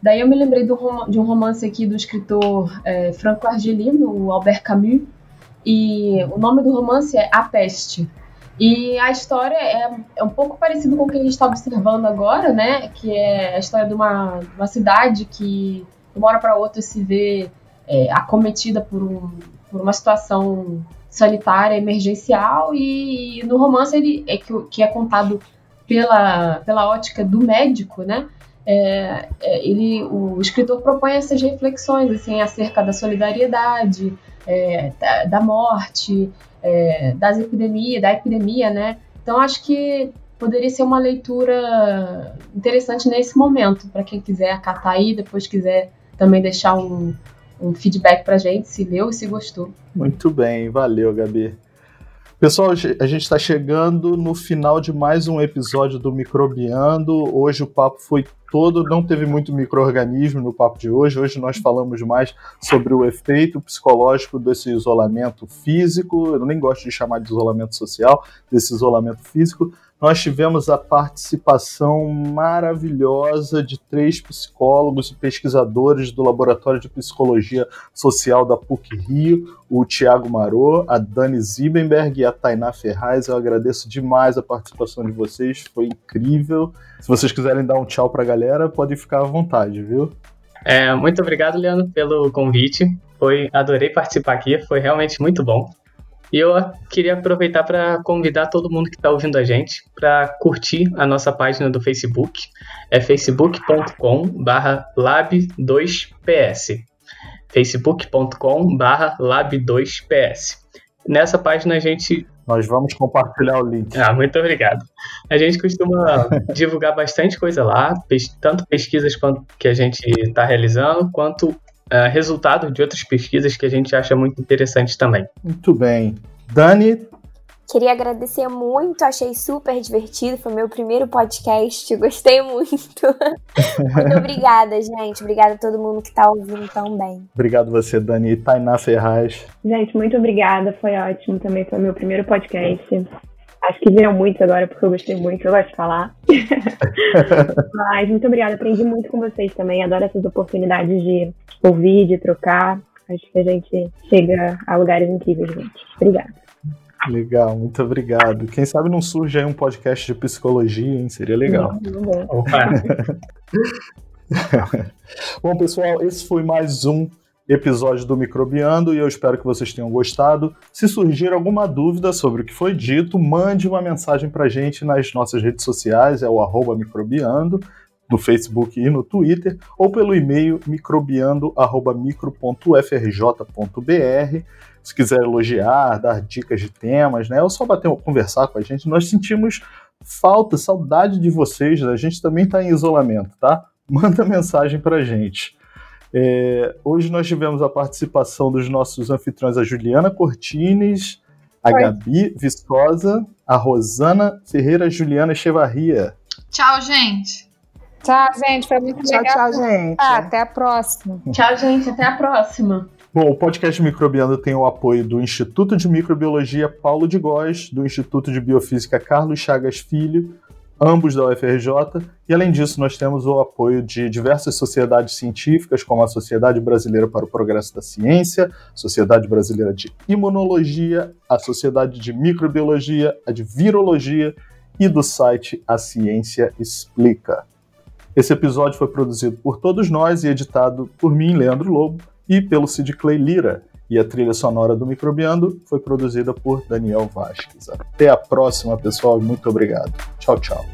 Daí eu me lembrei do, de um romance aqui do escritor é, franco-argelino, o Albert Camus, e o nome do romance é A Peste. E a história é, é um pouco parecido com o que a gente está observando agora, né? Que é a história de uma, uma cidade que, de uma hora para outra, se vê é, acometida por, um, por uma situação sanitária emergencial e, e no romance ele é que, que é contado pela, pela ótica do médico, né? É, é, ele, o escritor propõe essas reflexões assim acerca da solidariedade, é, da, morte, é, das epidemias, da epidemia, né? Então acho que poderia ser uma leitura interessante nesse momento para quem quiser acatar aí, depois quiser também deixar um, um feedback para gente se leu e se gostou. Muito bem, valeu, Gabi. Pessoal, a gente está chegando no final de mais um episódio do Microbiando. Hoje o papo foi todo, não teve muito microorganismo no papo de hoje. Hoje nós falamos mais sobre o efeito psicológico desse isolamento físico. Eu nem gosto de chamar de isolamento social, desse isolamento físico nós tivemos a participação maravilhosa de três psicólogos e pesquisadores do Laboratório de Psicologia Social da PUC Rio, o Tiago Marô, a Dani Zibenberg e a Tainá Ferraz. Eu agradeço demais a participação de vocês, foi incrível. Se vocês quiserem dar um tchau para a galera, podem ficar à vontade, viu? É, muito obrigado, Leandro, pelo convite. Foi, adorei participar aqui, foi realmente muito bom. E eu queria aproveitar para convidar todo mundo que está ouvindo a gente para curtir a nossa página do Facebook. É facebook.com/lab2ps. facebook.com/lab2ps. Nessa página a gente nós vamos compartilhar o link. Ah, muito obrigado. A gente costuma divulgar bastante coisa lá, tanto pesquisas que a gente está realizando, quanto uh, resultado de outras pesquisas que a gente acha muito interessante também. Muito bem. Dani? Queria agradecer muito, achei super divertido, foi meu primeiro podcast, gostei muito. muito obrigada, gente. Obrigada a todo mundo que está ouvindo também. Obrigado você, Dani. Tainá Ferraz. Gente, muito obrigada, foi ótimo também, foi meu primeiro podcast. Acho que viram muito agora, porque eu gostei muito, eu gosto de falar. Mas muito obrigada, aprendi muito com vocês também. Adoro essas oportunidades de ouvir, de trocar. Acho que a gente chega a lugares incríveis, gente. Obrigada. Legal, muito obrigado. Quem sabe não surge aí um podcast de psicologia, hein? Seria legal. Opa. Bom, pessoal, esse foi mais um episódio do Microbiando e eu espero que vocês tenham gostado. Se surgir alguma dúvida sobre o que foi dito, mande uma mensagem para gente nas nossas redes sociais, é o microbiando, no Facebook e no Twitter, ou pelo e-mail microbiando.micro.frj.br. Se quiser elogiar, dar dicas de temas, né? Ou só bater, conversar com a gente, nós sentimos falta, saudade de vocês. A gente também está em isolamento, tá? Manda mensagem para a gente. É, hoje nós tivemos a participação dos nossos anfitriões, a Juliana Cortines, a Oi. Gabi Vistosa, a Rosana Ferreira Juliana Echevarria. Tchau, gente. Tchau, gente. Foi muito tchau, legal. Tchau, gente. Ah, até a próxima. Tchau, gente. Até a próxima. Bom, o podcast Microbiano tem o apoio do Instituto de Microbiologia Paulo de Góes, do Instituto de Biofísica Carlos Chagas Filho, ambos da UFRJ, e além disso nós temos o apoio de diversas sociedades científicas, como a Sociedade Brasileira para o Progresso da Ciência, Sociedade Brasileira de Imunologia, a Sociedade de Microbiologia, a de Virologia e do site A Ciência Explica. Esse episódio foi produzido por todos nós e editado por mim, Leandro Lobo, e pelo Sid Clay Lira. E a trilha sonora do Microbiando foi produzida por Daniel Vasquez. Até a próxima, pessoal, e muito obrigado. Tchau, tchau.